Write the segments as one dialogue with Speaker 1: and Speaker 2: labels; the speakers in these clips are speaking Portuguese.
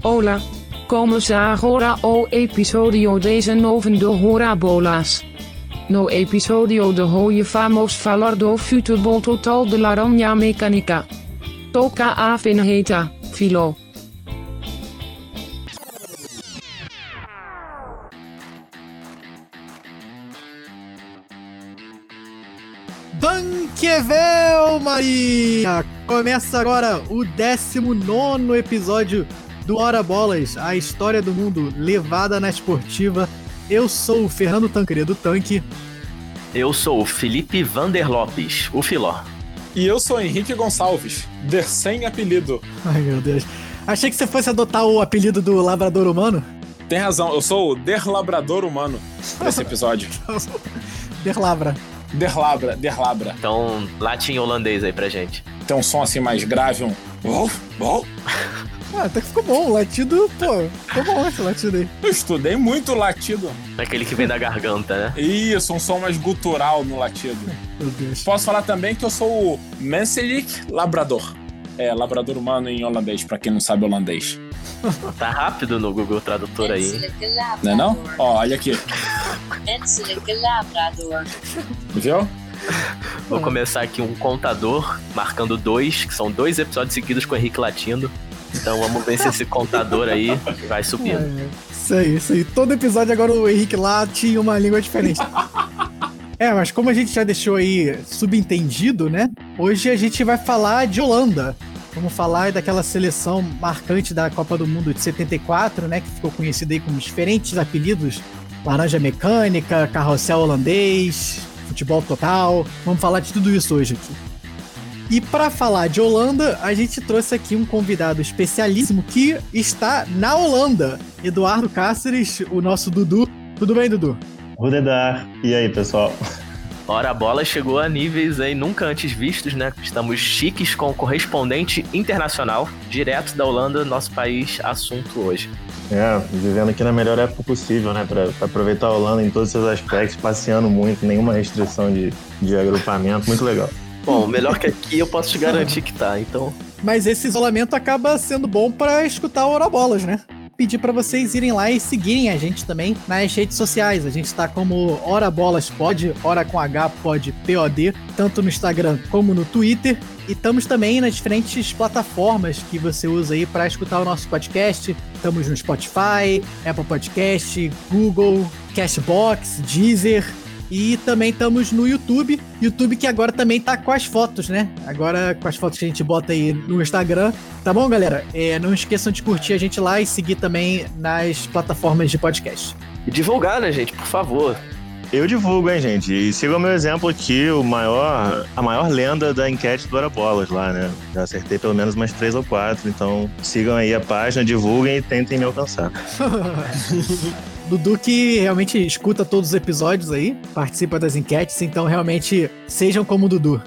Speaker 1: Hola. Começa agora o episódio 19 do Horabolas. No episódio de hoje vamos falar do futebol total de Laranja Mecânica. Toca a vinheta, Filo.
Speaker 2: Banquevel, Maria! Começa agora o 19 episódio do Hora Bolas, a história do mundo levada na esportiva. Eu sou o Fernando Tancredo Tanque.
Speaker 3: Eu sou o Felipe Vander Lopes, o Filó.
Speaker 4: E eu sou Henrique Gonçalves, der sem apelido.
Speaker 2: Ai, meu Deus. Achei que você fosse adotar o apelido do labrador humano.
Speaker 4: Tem razão, eu sou o Der Labrador Humano nesse episódio.
Speaker 2: Derlabra.
Speaker 4: Derlabra, Derlabra.
Speaker 3: Então, latim holandês aí pra gente.
Speaker 4: Tem um som assim mais grave, um. Oh, oh.
Speaker 2: Ah, até que ficou bom. O latido, pô, ficou bom esse latido aí.
Speaker 4: Eu estudei muito latido.
Speaker 3: Aquele que vem da garganta, né?
Speaker 4: Isso, um som mais gutural no latido.
Speaker 2: Meu Deus.
Speaker 4: Posso falar também que eu sou o Menselijk Labrador. É, labrador humano em holandês, pra quem não sabe holandês.
Speaker 3: Tá rápido no Google Tradutor aí.
Speaker 4: Não é não? Ó, olha aqui.
Speaker 5: Menselijke labrador.
Speaker 4: Viu?
Speaker 3: Vou começar aqui um contador, marcando dois, que são dois episódios seguidos com o Henrique latindo. Então vamos ver se esse contador aí vai subindo.
Speaker 2: É, isso aí, isso aí. Todo episódio agora o Henrique lá tinha uma língua diferente. É, mas como a gente já deixou aí subentendido, né? Hoje a gente vai falar de Holanda. Vamos falar daquela seleção marcante da Copa do Mundo de 74, né? Que ficou conhecida aí com diferentes apelidos. Laranja Mecânica, Carrossel Holandês, Futebol Total. Vamos falar de tudo isso hoje aqui. E para falar de Holanda, a gente trouxe aqui um convidado especialíssimo que está na Holanda. Eduardo Cáceres, o nosso Dudu. Tudo bem, Dudu?
Speaker 6: Rudedar. E aí, pessoal?
Speaker 3: Ora, a bola chegou a níveis aí nunca antes vistos, né? Estamos chiques com o correspondente internacional, direto da Holanda, nosso país assunto hoje.
Speaker 6: É, vivendo aqui na melhor época possível, né? Pra, pra aproveitar a Holanda em todos os seus aspectos, passeando muito, nenhuma restrição de, de agrupamento, muito legal.
Speaker 3: Bom, melhor que aqui eu posso te garantir que tá, então.
Speaker 2: Mas esse isolamento acaba sendo bom para escutar o Hora Bolas, né? Pedir para vocês irem lá e seguirem a gente também nas redes sociais. A gente tá como Hora Bolas Pod, Hora com H Pod POD, tanto no Instagram como no Twitter. E estamos também nas diferentes plataformas que você usa aí para escutar o nosso podcast. Estamos no Spotify, Apple Podcast, Google, Cashbox, Deezer. E também estamos no YouTube. YouTube que agora também tá com as fotos, né? Agora com as fotos que a gente bota aí no Instagram. Tá bom, galera? É, não esqueçam de curtir a gente lá e seguir também nas plataformas de podcast.
Speaker 3: E divulgar, né, gente? Por favor.
Speaker 6: Eu divulgo, hein, gente? E sigam o meu exemplo aqui, o maior, a maior lenda da enquete do Arabolas lá, né? Já acertei pelo menos umas três ou quatro, então sigam aí a página, divulguem e tentem me alcançar.
Speaker 2: Dudu que realmente escuta todos os episódios aí, participa das enquetes, então realmente sejam como o Dudu.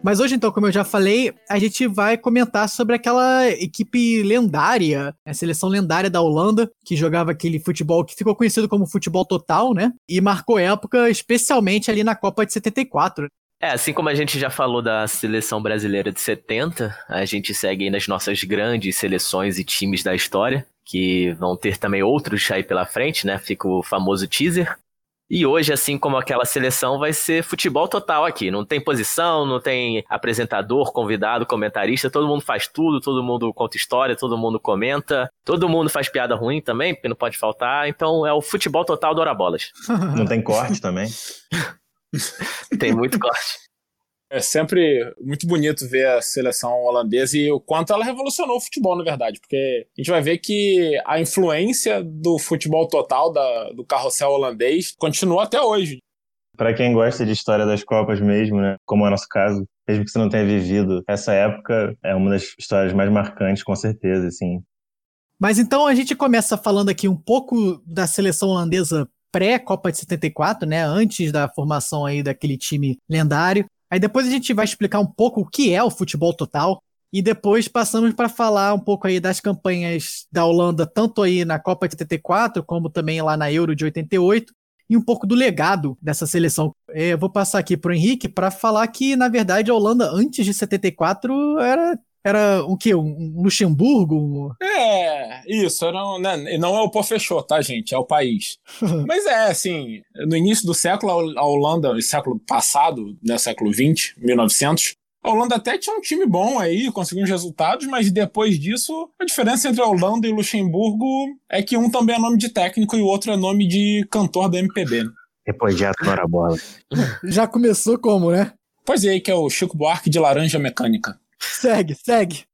Speaker 2: Mas hoje, então, como eu já falei, a gente vai comentar sobre aquela equipe lendária, a seleção lendária da Holanda, que jogava aquele futebol que ficou conhecido como futebol total, né? E marcou época, especialmente ali na Copa de 74.
Speaker 3: É, assim como a gente já falou da seleção brasileira de 70, a gente segue nas nossas grandes seleções e times da história, que vão ter também outros aí pela frente, né? Fica o famoso teaser. E hoje, assim como aquela seleção, vai ser futebol total aqui. Não tem posição, não tem apresentador, convidado, comentarista. Todo mundo faz tudo, todo mundo conta história, todo mundo comenta. Todo mundo faz piada ruim também, porque não pode faltar. Então é o futebol total do Hora Bolas.
Speaker 6: Não tem corte também?
Speaker 3: Tem muito corte.
Speaker 4: É sempre muito bonito ver a seleção holandesa e o quanto ela revolucionou o futebol, na verdade, porque a gente vai ver que a influência do futebol total, da, do carrossel holandês, continua até hoje.
Speaker 6: Para quem gosta de história das Copas mesmo, né? Como é o nosso caso, mesmo que você não tenha vivido essa época, é uma das histórias mais marcantes, com certeza, assim.
Speaker 2: Mas então a gente começa falando aqui um pouco da seleção holandesa pré-Copa de 74, né? Antes da formação aí daquele time lendário. Aí depois a gente vai explicar um pouco o que é o futebol total. E depois passamos para falar um pouco aí das campanhas da Holanda, tanto aí na Copa de 74, como também lá na Euro de 88, e um pouco do legado dessa seleção. É, Eu vou passar aqui para o Henrique para falar que, na verdade, a Holanda, antes de 74, era Era o quê? Um Luxemburgo?
Speaker 4: É, isso. Não, né, não é o pô fechou, tá, gente? É o país. Mas é, assim, no início do século, a Holanda, século passado, né, século 20, 1900, a Holanda até tinha um time bom aí, conseguiu uns resultados, mas depois disso, a diferença entre a Holanda e Luxemburgo é que um também é nome de técnico e o outro é nome de cantor da MPB. Né?
Speaker 6: Depois de a bola.
Speaker 2: Já começou como, né?
Speaker 4: Pois é, que é o Chico Buarque de Laranja Mecânica.
Speaker 2: Segue, segue.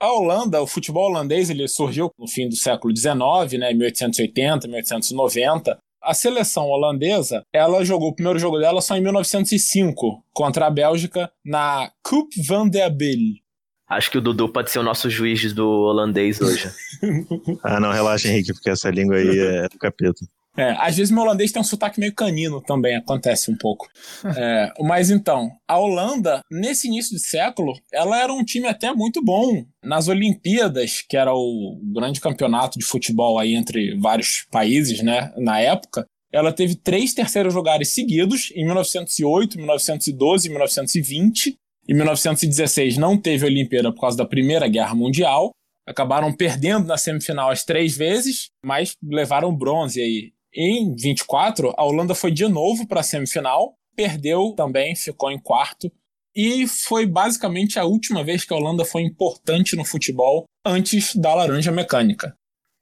Speaker 4: A Holanda, o futebol holandês, ele surgiu no fim do século XIX, né, 1880, 1890. A seleção holandesa, ela jogou o primeiro jogo dela só em 1905, contra a Bélgica, na Coupe van der Bille.
Speaker 3: Acho que o Dudu pode ser o nosso juiz do holandês hoje.
Speaker 6: ah, não, relaxa, Henrique, porque essa língua aí é do capeta.
Speaker 4: É, às vezes meu holandês tem um sotaque meio canino também, acontece um pouco. É, mas então, a Holanda, nesse início de século, ela era um time até muito bom. Nas Olimpíadas, que era o grande campeonato de futebol aí entre vários países, né, na época, ela teve três terceiros lugares seguidos, em 1908, 1912 e 1920. Em 1916 não teve Olimpíada por causa da Primeira Guerra Mundial. Acabaram perdendo na semifinal as três vezes, mas levaram bronze aí. Em 24, a Holanda foi de novo para a semifinal, perdeu também, ficou em quarto. E foi basicamente a última vez que a Holanda foi importante no futebol antes da laranja mecânica.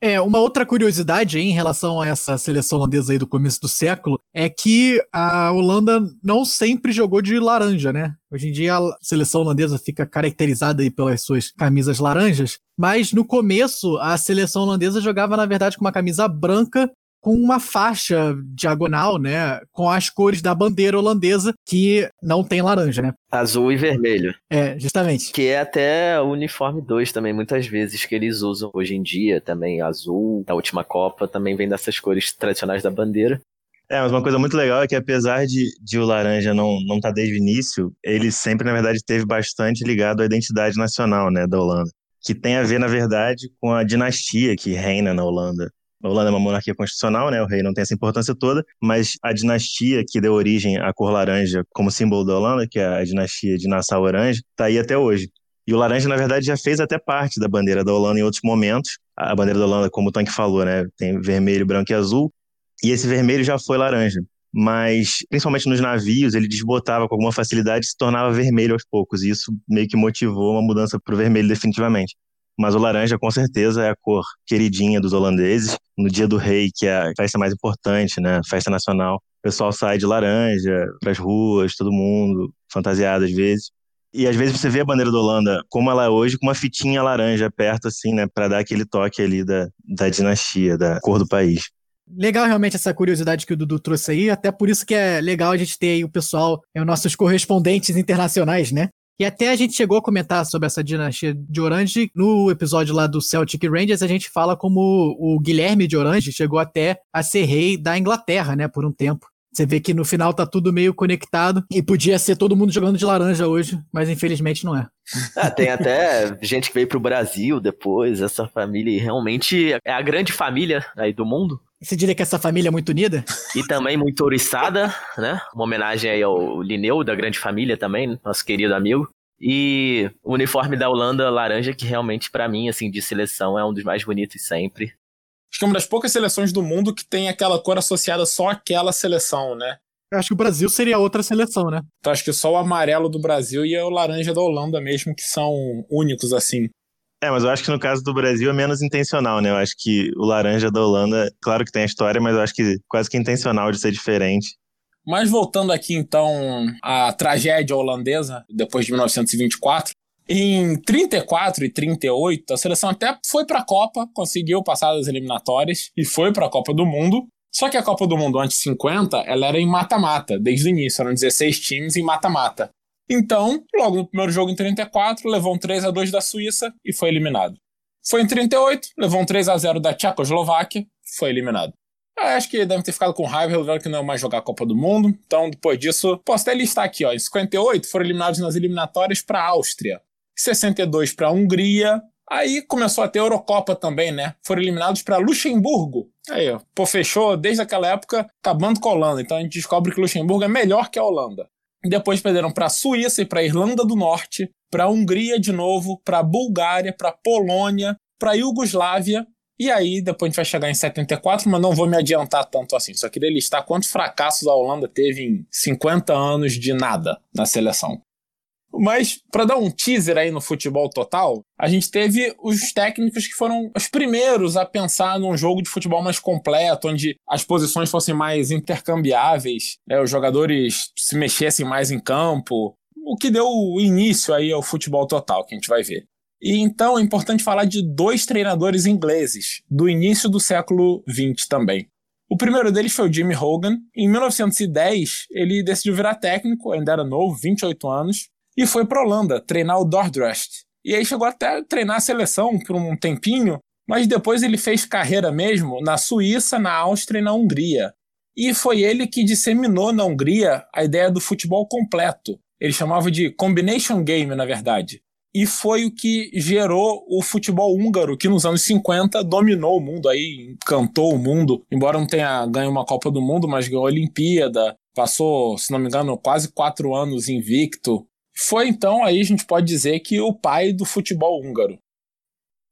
Speaker 2: É, uma outra curiosidade em relação a essa seleção holandesa aí do começo do século é que a Holanda não sempre jogou de laranja, né? Hoje em dia a seleção holandesa fica caracterizada aí pelas suas camisas laranjas, mas no começo a seleção holandesa jogava na verdade com uma camisa branca com uma faixa diagonal, né, com as cores da bandeira holandesa, que não tem laranja, né?
Speaker 3: Azul e vermelho.
Speaker 2: É, justamente.
Speaker 3: Que é até o uniforme 2 também, muitas vezes, que eles usam hoje em dia, também azul, da última Copa, também vem dessas cores tradicionais da bandeira.
Speaker 6: É, mas uma coisa muito legal é que apesar de, de o laranja não não estar tá desde o início, ele sempre, na verdade, teve bastante ligado à identidade nacional, né, da Holanda. Que tem a ver, na verdade, com a dinastia que reina na Holanda. A Holanda é uma monarquia constitucional, né? O rei não tem essa importância toda, mas a dinastia que deu origem à cor laranja como símbolo da Holanda, que é a dinastia de Nassau-Orange, está aí até hoje. E o laranja, na verdade, já fez até parte da bandeira da Holanda em outros momentos. A bandeira da Holanda, como o Tanque falou, né? Tem vermelho, branco e azul. E esse vermelho já foi laranja. Mas, principalmente nos navios, ele desbotava com alguma facilidade e se tornava vermelho aos poucos. E isso meio que motivou uma mudança para o vermelho definitivamente. Mas o laranja, com certeza, é a cor queridinha dos holandeses. No dia do rei, que é a festa mais importante, né? Festa nacional. O pessoal sai de laranja para as ruas, todo mundo, fantasiado às vezes. E às vezes você vê a bandeira da Holanda como ela é hoje, com uma fitinha laranja perto, assim, né? Para dar aquele toque ali da, da dinastia, da cor do país.
Speaker 2: Legal realmente essa curiosidade que o Dudu trouxe aí, até por isso que é legal a gente ter aí o pessoal, é, os nossos correspondentes internacionais, né? E até a gente chegou a comentar sobre essa dinastia de Orange no episódio lá do Celtic Rangers. A gente fala como o Guilherme de Orange chegou até a ser rei da Inglaterra, né, por um tempo. Você vê que no final tá tudo meio conectado e podia ser todo mundo jogando de laranja hoje, mas infelizmente não é.
Speaker 3: Ah, tem até gente que veio pro Brasil depois, essa família realmente é a grande família aí do mundo.
Speaker 2: Você diria que essa família é muito unida?
Speaker 3: E também muito oriçada, né? Uma homenagem aí ao Lineu, da grande família também, nosso querido amigo. E o uniforme da Holanda laranja, que realmente, para mim, assim, de seleção, é um dos mais bonitos sempre.
Speaker 4: Acho que é uma das poucas seleções do mundo que tem aquela cor associada só àquela seleção, né?
Speaker 2: Eu acho que o Brasil seria outra seleção, né?
Speaker 4: Então acho que só o amarelo do Brasil e o laranja da Holanda mesmo, que são únicos assim.
Speaker 6: É, mas eu acho que no caso do Brasil é menos intencional, né? Eu acho que o laranja da Holanda, claro que tem a história, mas eu acho que quase que intencional de ser diferente.
Speaker 4: Mas voltando aqui então à tragédia holandesa, depois de 1924, em 34 e 38, a seleção até foi para a Copa, conseguiu passar das eliminatórias e foi para a Copa do Mundo. Só que a Copa do Mundo antes 50, ela era em mata-mata, desde o início, eram 16 times em mata-mata. Então, logo no primeiro jogo em 34, levou um 3 a 2 da Suíça e foi eliminado. Foi em 38, levou um 3 a 0 da Tchecoslováquia, foi eliminado. Eu acho que devem ter ficado com raiva, resolveram que não é mais jogar a Copa do Mundo. Então, depois disso, posso até listar aqui, ó. Em 58 foram eliminados nas eliminatórias para a Áustria. Em 62 para a Hungria. Aí começou a ter Eurocopa também, né? Foram eliminados para Luxemburgo. Aí, ó. Pô, fechou desde aquela época, acabando com a Holanda. Então a gente descobre que Luxemburgo é melhor que a Holanda. Depois perderam para a Suíça e para a Irlanda do Norte, para a Hungria de novo, para a Bulgária, para a Polônia, para a Iugoslávia. E aí, depois a gente vai chegar em 74, mas não vou me adiantar tanto assim. Só queria listar quantos fracassos a Holanda teve em 50 anos de nada na seleção. Mas, para dar um teaser aí no futebol total, a gente teve os técnicos que foram os primeiros a pensar num jogo de futebol mais completo, onde as posições fossem mais intercambiáveis, né, os jogadores se mexessem mais em campo, o que deu início aí ao futebol total, que a gente vai ver. E então é importante falar de dois treinadores ingleses, do início do século XX também. O primeiro deles foi o Jimmy Hogan. Em 1910, ele decidiu virar técnico, ainda era novo, 28 anos, e foi para Holanda treinar o Dordrecht. E aí chegou até a treinar a seleção por um tempinho, mas depois ele fez carreira mesmo na Suíça, na Áustria e na Hungria. E foi ele que disseminou na Hungria a ideia do futebol completo. Ele chamava de combination game, na verdade. E foi o que gerou o futebol húngaro, que nos anos 50 dominou o mundo aí, encantou o mundo. Embora não tenha ganho uma Copa do Mundo, mas ganhou a Olimpíada. Passou, se não me engano, quase quatro anos invicto. Foi então aí a gente pode dizer que o pai do futebol húngaro.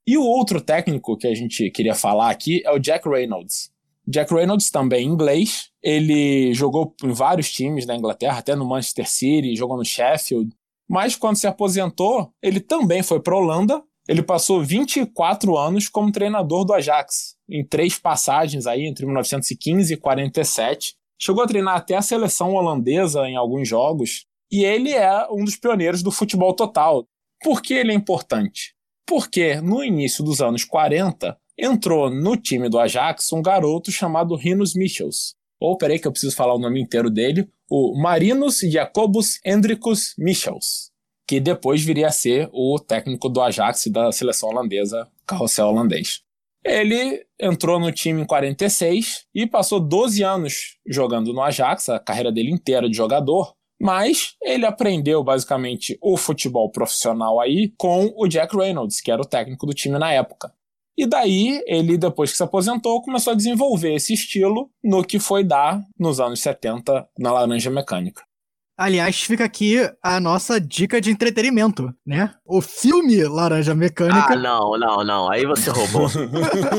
Speaker 4: E o outro técnico que a gente queria falar aqui é o Jack Reynolds. Jack Reynolds também inglês, ele jogou em vários times da Inglaterra, até no Manchester City, jogou no Sheffield. Mas quando se aposentou, ele também foi para Holanda. Ele passou 24 anos como treinador do Ajax, em três passagens aí entre 1915 e 47. Chegou a treinar até a seleção holandesa em alguns jogos. E ele é um dos pioneiros do futebol total. Por que ele é importante? Porque no início dos anos 40 entrou no time do Ajax um garoto chamado Rinus Michels. Ou, peraí que eu preciso falar o nome inteiro dele. O Marinus Jacobus Hendrikus Michels. Que depois viria a ser o técnico do Ajax e da seleção holandesa, carrossel holandês. Ele entrou no time em 46 e passou 12 anos jogando no Ajax, a carreira dele inteira de jogador, mas ele aprendeu basicamente o futebol profissional aí com o Jack Reynolds, que era o técnico do time na época. E daí, ele, depois que se aposentou, começou a desenvolver esse estilo no que foi dar nos anos 70 na Laranja Mecânica.
Speaker 2: Aliás, fica aqui a nossa dica de entretenimento, né? O filme Laranja Mecânica.
Speaker 3: Ah, não, não, não. Aí você roubou.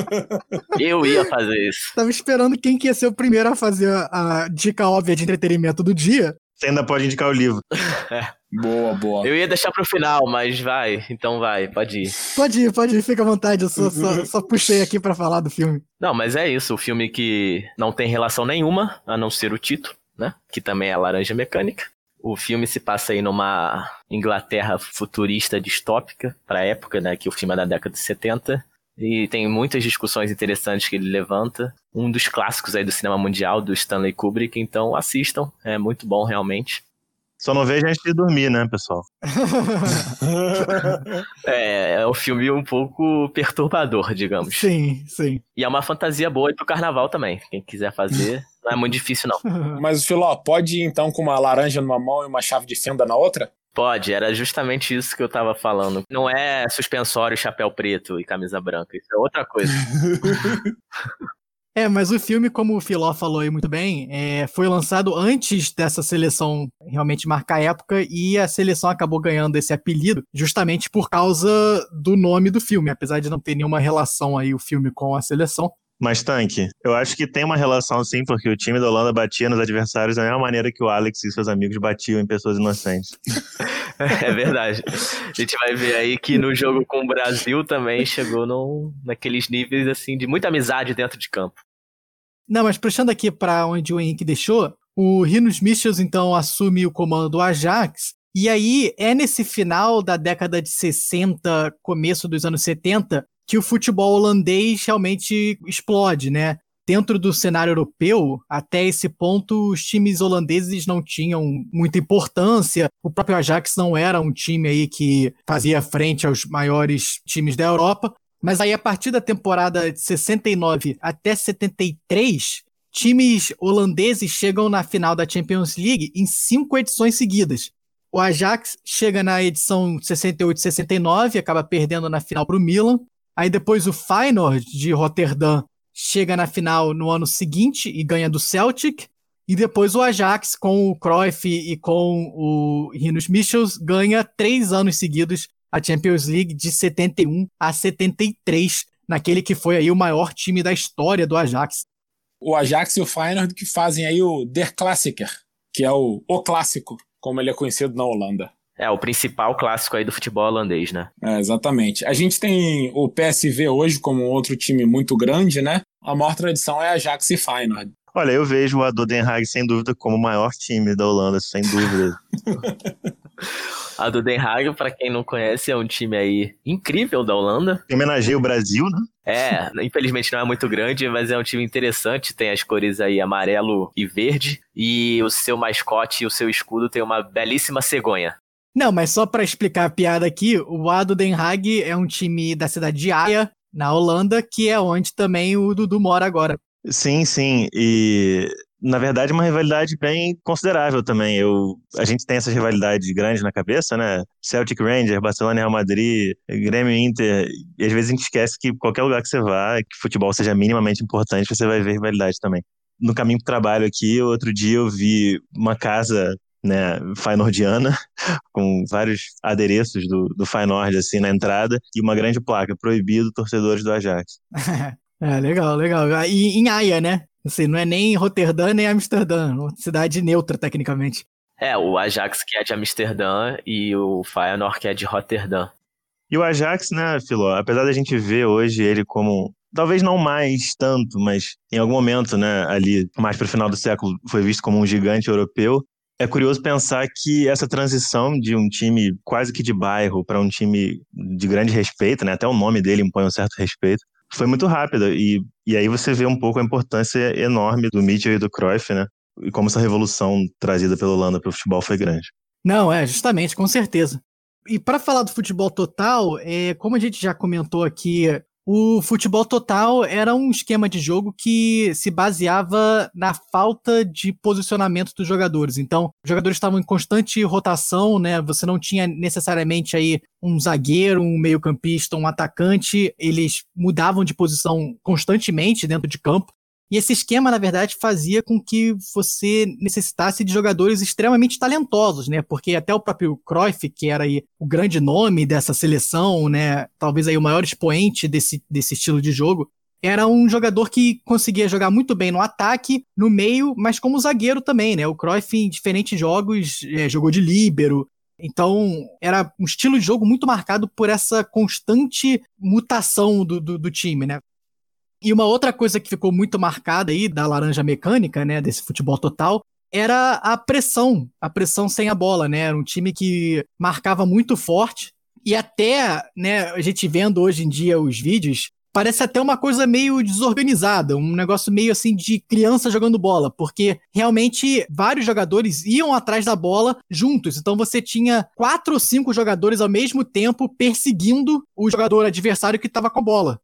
Speaker 3: Eu ia fazer isso.
Speaker 2: Tava esperando quem que ia ser o primeiro a fazer a dica óbvia de entretenimento do dia.
Speaker 6: Você ainda pode indicar o livro.
Speaker 4: boa, boa.
Speaker 3: Eu ia deixar pro final, mas vai. Então vai, pode ir.
Speaker 2: Pode ir, pode ir, fica à vontade. Eu só, só, só puxei aqui para falar do filme.
Speaker 3: Não, mas é isso. O filme que não tem relação nenhuma, a não ser o título, né? Que também é Laranja Mecânica. O filme se passa aí numa Inglaterra futurista distópica, pra época, né? Que o filme é da década de 70. E tem muitas discussões interessantes que ele levanta. Um dos clássicos aí do cinema mundial, do Stanley Kubrick. Então assistam, é muito bom realmente.
Speaker 6: Só não vejo antes de dormir, né, pessoal?
Speaker 3: é, é um filme um pouco perturbador, digamos.
Speaker 2: Sim, sim.
Speaker 3: E é uma fantasia boa pro carnaval também. Quem quiser fazer, não é muito difícil, não.
Speaker 4: Mas, Filó, pode ir então com uma laranja numa mão e uma chave de fenda na outra?
Speaker 3: Pode, era justamente isso que eu tava falando. Não é suspensório, chapéu preto e camisa branca. Isso é outra coisa.
Speaker 2: É, mas o filme, como o Filó falou aí muito bem, é, foi lançado antes dessa seleção realmente marcar a época e a seleção acabou ganhando esse apelido justamente por causa do nome do filme, apesar de não ter nenhuma relação aí o filme com a seleção.
Speaker 6: Mas, Tanque, eu acho que tem uma relação sim, porque o time da Holanda batia nos adversários da mesma maneira que o Alex e seus amigos batiam em pessoas inocentes.
Speaker 3: É verdade. A gente vai ver aí que no jogo com o Brasil também chegou no, naqueles níveis assim de muita amizade dentro de campo.
Speaker 2: Não, mas puxando aqui para onde o Henrique deixou, o Rinos Michels então assume o comando do Ajax. E aí é nesse final da década de 60, começo dos anos 70, que o futebol holandês realmente explode, né? Dentro do cenário europeu, até esse ponto, os times holandeses não tinham muita importância. O próprio Ajax não era um time aí que fazia frente aos maiores times da Europa. Mas aí, a partir da temporada de 69 até 73, times holandeses chegam na final da Champions League em cinco edições seguidas. O Ajax chega na edição 68-69, acaba perdendo na final para o Milan. Aí depois o Feyenoord de Rotterdam chega na final no ano seguinte e ganha do Celtic. E depois o Ajax, com o Cruyff e com o Rinus Michels, ganha três anos seguidos a Champions League de 71 a 73, naquele que foi aí o maior time da história do Ajax.
Speaker 4: O Ajax e o Feyenoord que fazem aí o Der Klassiker, que é o, o clássico, como ele é conhecido na Holanda.
Speaker 3: É, o principal clássico aí do futebol holandês, né?
Speaker 4: É, exatamente. A gente tem o PSV hoje como outro time muito grande, né? A maior tradição é Ajax e Feyenoord.
Speaker 6: Olha, eu vejo Den Haag sem dúvida como o maior time da Holanda, sem dúvida.
Speaker 3: a do Den Haag, para quem não conhece, é um time aí incrível da Holanda.
Speaker 6: Homenageia o Brasil, né?
Speaker 3: É, infelizmente não é muito grande, mas é um time interessante. Tem as cores aí amarelo e verde. E o seu mascote e o seu escudo tem uma belíssima cegonha.
Speaker 2: Não, mas só para explicar a piada aqui, o Ado Den Haag é um time da cidade de Haia, na Holanda, que é onde também o Dudu mora agora.
Speaker 6: Sim, sim. E na verdade, uma rivalidade bem considerável também. Eu, a gente tem essas rivalidades grandes na cabeça, né? Celtic Rangers, Barcelona Real Madrid, Grêmio Inter. E às vezes a gente esquece que qualquer lugar que você vá, que futebol seja minimamente importante, você vai ver rivalidade também. No caminho para o trabalho aqui, outro dia eu vi uma casa né, Feyenoordiana, com vários adereços do, do Feyenoord assim na entrada e uma grande placa, proibido torcedores do Ajax.
Speaker 2: É, legal, legal. E em Haia, né? Assim, não é nem Roterdã nem Amsterdã, uma cidade neutra, tecnicamente.
Speaker 3: É, o Ajax que é de Amsterdã e o Feyenoord que é de Roterdã.
Speaker 6: E o Ajax, né, Filó, apesar da gente ver hoje ele como talvez não mais tanto, mas em algum momento, né, ali mais para o final do século, foi visto como um gigante europeu. É curioso pensar que essa transição de um time quase que de bairro para um time de grande respeito, né, até o nome dele impõe um certo respeito, foi muito rápida. E, e aí você vê um pouco a importância enorme do Mitchell e do Cruyff, né? E como essa revolução trazida pela Holanda para o futebol foi grande.
Speaker 2: Não, é, justamente, com certeza. E para falar do futebol total, é, como a gente já comentou aqui o futebol total era um esquema de jogo que se baseava na falta de posicionamento dos jogadores. Então, os jogadores estavam em constante rotação, né? Você não tinha necessariamente aí um zagueiro, um meio-campista, um atacante, eles mudavam de posição constantemente dentro de campo. E esse esquema, na verdade, fazia com que você necessitasse de jogadores extremamente talentosos, né? Porque até o próprio Cruyff, que era aí o grande nome dessa seleção, né? Talvez aí o maior expoente desse, desse estilo de jogo, era um jogador que conseguia jogar muito bem no ataque, no meio, mas como zagueiro também, né? O Cruyff, em diferentes jogos, é, jogou de líbero. Então, era um estilo de jogo muito marcado por essa constante mutação do, do, do time, né? E uma outra coisa que ficou muito marcada aí da laranja mecânica, né, desse futebol total, era a pressão, a pressão sem a bola, né? Era um time que marcava muito forte e até, né, a gente vendo hoje em dia os vídeos, parece até uma coisa meio desorganizada, um negócio meio assim de criança jogando bola, porque realmente vários jogadores iam atrás da bola juntos. Então você tinha quatro ou cinco jogadores ao mesmo tempo perseguindo o jogador adversário que estava com a bola.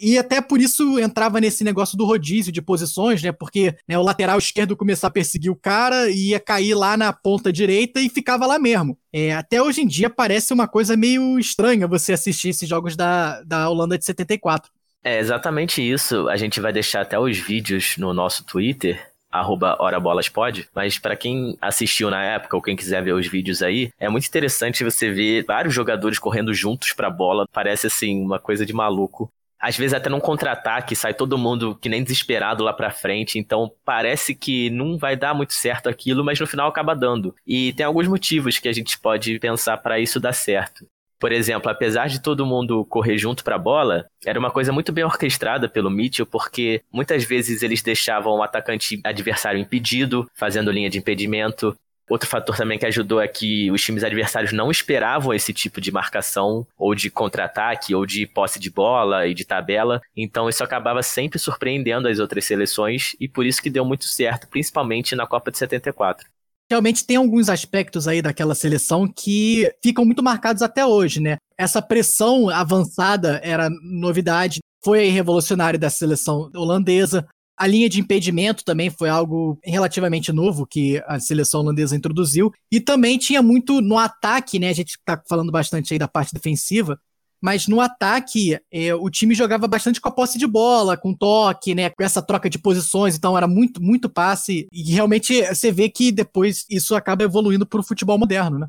Speaker 2: E até por isso entrava nesse negócio do rodízio de posições, né? Porque né, o lateral esquerdo começava a perseguir o cara e ia cair lá na ponta direita e ficava lá mesmo. É, até hoje em dia parece uma coisa meio estranha você assistir esses jogos da, da Holanda de 74.
Speaker 3: É exatamente isso. A gente vai deixar até os vídeos no nosso Twitter, arroba HoraBolasPod, mas para quem assistiu na época ou quem quiser ver os vídeos aí, é muito interessante você ver vários jogadores correndo juntos pra bola, parece assim uma coisa de maluco às vezes até num contra-ataque sai todo mundo que nem desesperado lá pra frente, então parece que não vai dar muito certo aquilo, mas no final acaba dando. E tem alguns motivos que a gente pode pensar para isso dar certo. Por exemplo, apesar de todo mundo correr junto para a bola, era uma coisa muito bem orquestrada pelo Mitchell, porque muitas vezes eles deixavam o atacante adversário impedido, fazendo linha de impedimento. Outro fator também que ajudou é que os times adversários não esperavam esse tipo de marcação, ou de contra-ataque, ou de posse de bola e de tabela. Então isso acabava sempre surpreendendo as outras seleções, e por isso que deu muito certo, principalmente na Copa de 74
Speaker 2: realmente tem alguns aspectos aí daquela seleção que ficam muito marcados até hoje, né? Essa pressão avançada era novidade, foi revolucionário da seleção holandesa. A linha de impedimento também foi algo relativamente novo que a seleção holandesa introduziu. E também tinha muito no ataque, né? A gente tá falando bastante aí da parte defensiva. mas no ataque é, o time jogava bastante com a posse de bola, com toque, né, com essa troca de posições, então era muito, muito passe, e realmente você vê que depois isso acaba evoluindo para o futebol moderno, né?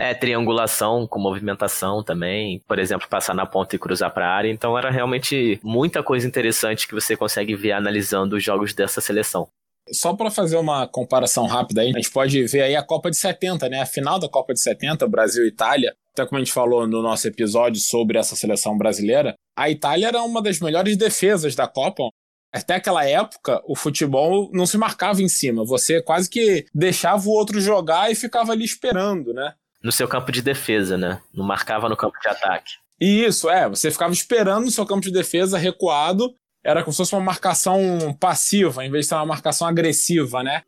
Speaker 3: É, triangulação com movimentação também, por exemplo, passar na ponta e cruzar para a área, então era realmente muita coisa interessante que você consegue ver analisando os jogos dessa seleção.
Speaker 4: Só para fazer uma comparação rápida aí, a gente pode ver aí a Copa de 70, né? A final da Copa de 70, Brasil e Itália, até como a gente falou no nosso episódio sobre essa seleção brasileira, a Itália era uma das melhores defesas da Copa. Até aquela época, o futebol não se marcava em cima. Você quase que deixava o outro jogar e ficava ali esperando, né?
Speaker 3: No seu campo de defesa, né? Não marcava no campo de ataque.
Speaker 4: Isso, é. Você ficava esperando no seu campo de defesa recuado era como se fosse uma marcação passiva, em vez de ser uma marcação agressiva, né?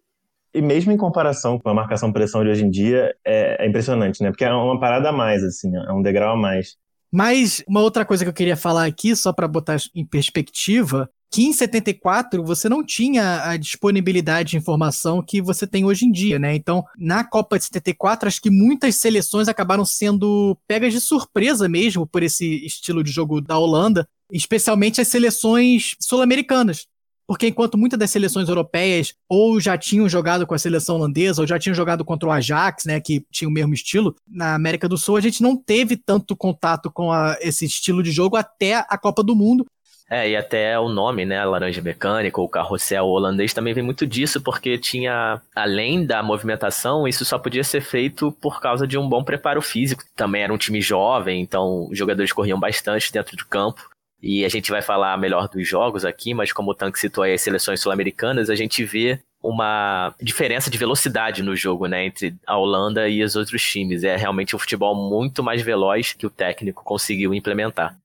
Speaker 6: E mesmo em comparação com a marcação pressão de hoje em dia, é, é, impressionante, né? Porque é uma parada a mais, assim, é um degrau a mais.
Speaker 2: Mas uma outra coisa que eu queria falar aqui, só para botar em perspectiva, que em 74 você não tinha a disponibilidade de informação que você tem hoje em dia, né? Então, na Copa de 74, acho que muitas seleções acabaram sendo pegas de surpresa mesmo por esse estilo de jogo da Holanda, especialmente as seleções sul-americanas. Porque enquanto muitas das seleções europeias ou já tinham jogado com a seleção holandesa, ou já tinham jogado contra o Ajax, né, que tinha o mesmo estilo, na América do Sul a gente não teve tanto contato com a, esse estilo de jogo até a Copa do Mundo.
Speaker 3: É, e até o nome, né, laranja mecânica ou carrossel holandês também vem muito disso, porque tinha, além da movimentação, isso só podia ser feito por causa de um bom preparo físico. Também era um time jovem, então os jogadores corriam bastante dentro do campo. E a gente vai falar melhor dos jogos aqui, mas como o Tanque citou aí as seleções sul-americanas, a gente vê uma diferença de velocidade no jogo, né, entre a Holanda e os outros times. É realmente um futebol muito mais veloz que o técnico conseguiu implementar.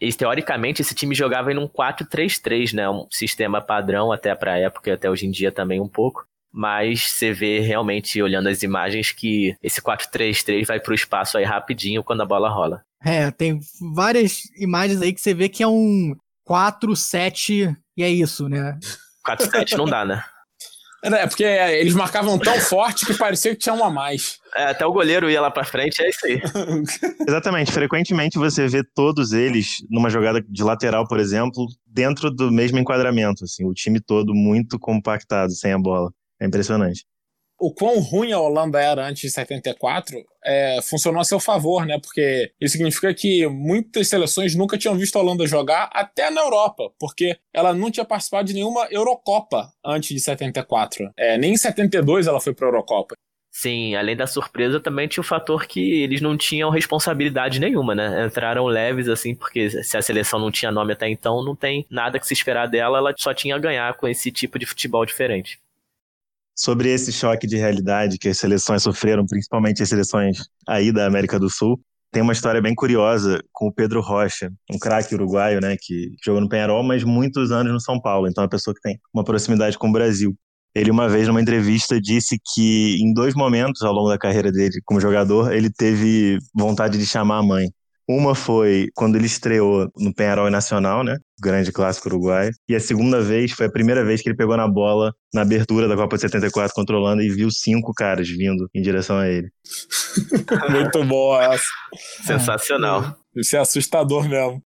Speaker 3: E, teoricamente, esse time jogava em um 4-3-3, né, um sistema padrão até para a época e até hoje em dia também um pouco. Mas você vê realmente, olhando as imagens, que esse 4-3-3 vai para o espaço aí rapidinho quando a bola rola.
Speaker 2: É, tem várias imagens aí que você vê que é um 4, 7 e é isso, né?
Speaker 3: 4, 7 não dá, né?
Speaker 4: É, porque eles marcavam tão forte que parecia que tinha um a mais.
Speaker 3: É, até o goleiro ia lá pra frente, é isso aí.
Speaker 6: Exatamente. Frequentemente você vê todos eles numa jogada de lateral, por exemplo, dentro do mesmo enquadramento, assim, o time todo muito compactado, sem a bola. É impressionante
Speaker 4: o quão ruim a Holanda era antes de 74 é, funcionou a seu favor, né? Porque isso significa que muitas seleções nunca tinham visto a Holanda jogar até na Europa, porque ela não tinha participado de nenhuma Eurocopa antes de 74. É, nem em 72 ela foi para a Eurocopa.
Speaker 3: Sim, além da surpresa, também tinha o fator que eles não tinham responsabilidade nenhuma, né? Entraram leves, assim, porque se a seleção não tinha nome até então, não tem nada que se esperar dela, ela só tinha a ganhar com esse tipo de futebol diferente
Speaker 6: sobre esse choque de realidade que as seleções sofreram, principalmente as seleções aí da América do Sul. Tem uma história bem curiosa com o Pedro Rocha, um craque uruguaio, né, que jogou no Penharol, mas muitos anos no São Paulo, então é uma pessoa que tem uma proximidade com o Brasil. Ele uma vez numa entrevista disse que em dois momentos ao longo da carreira dele como jogador, ele teve vontade de chamar a mãe. Uma foi quando ele estreou no Penharol Nacional, né? Grande clássico uruguaio. E a segunda vez foi a primeira vez que ele pegou na bola na abertura da Copa de 74 controlando e viu cinco caras vindo em direção a ele.
Speaker 4: Muito boa essa.
Speaker 3: Sensacional.
Speaker 4: Isso é assustador mesmo.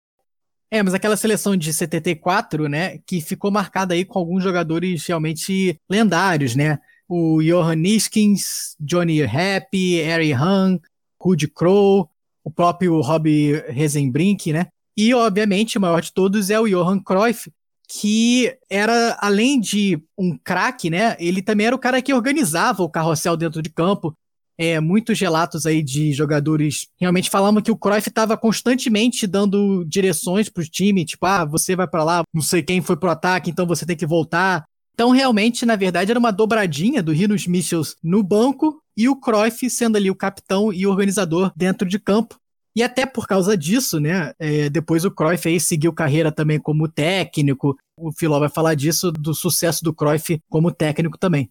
Speaker 2: É, mas aquela seleção de 74, né, que ficou marcada aí com alguns jogadores realmente lendários, né? O Johan Niskins, Johnny Happy, Harry Hahn, Rudy Crow, o próprio Rob Rezenbrink, né? E, obviamente, o maior de todos é o Johan Cruyff, que era, além de um craque, né? Ele também era o cara que organizava o carrossel dentro de campo. É, muitos relatos aí de jogadores realmente falavam que o Cruyff estava constantemente dando direções para o time, tipo, ah, você vai para lá, não sei quem foi pro ataque, então você tem que voltar. Então, realmente, na verdade, era uma dobradinha do Rinos Michels no banco e o Cruyff sendo ali o capitão e organizador dentro de campo. E até por causa disso, né, é, depois o Cruyff aí seguiu carreira também como técnico. O Filó vai falar disso, do sucesso do Cruyff como técnico também.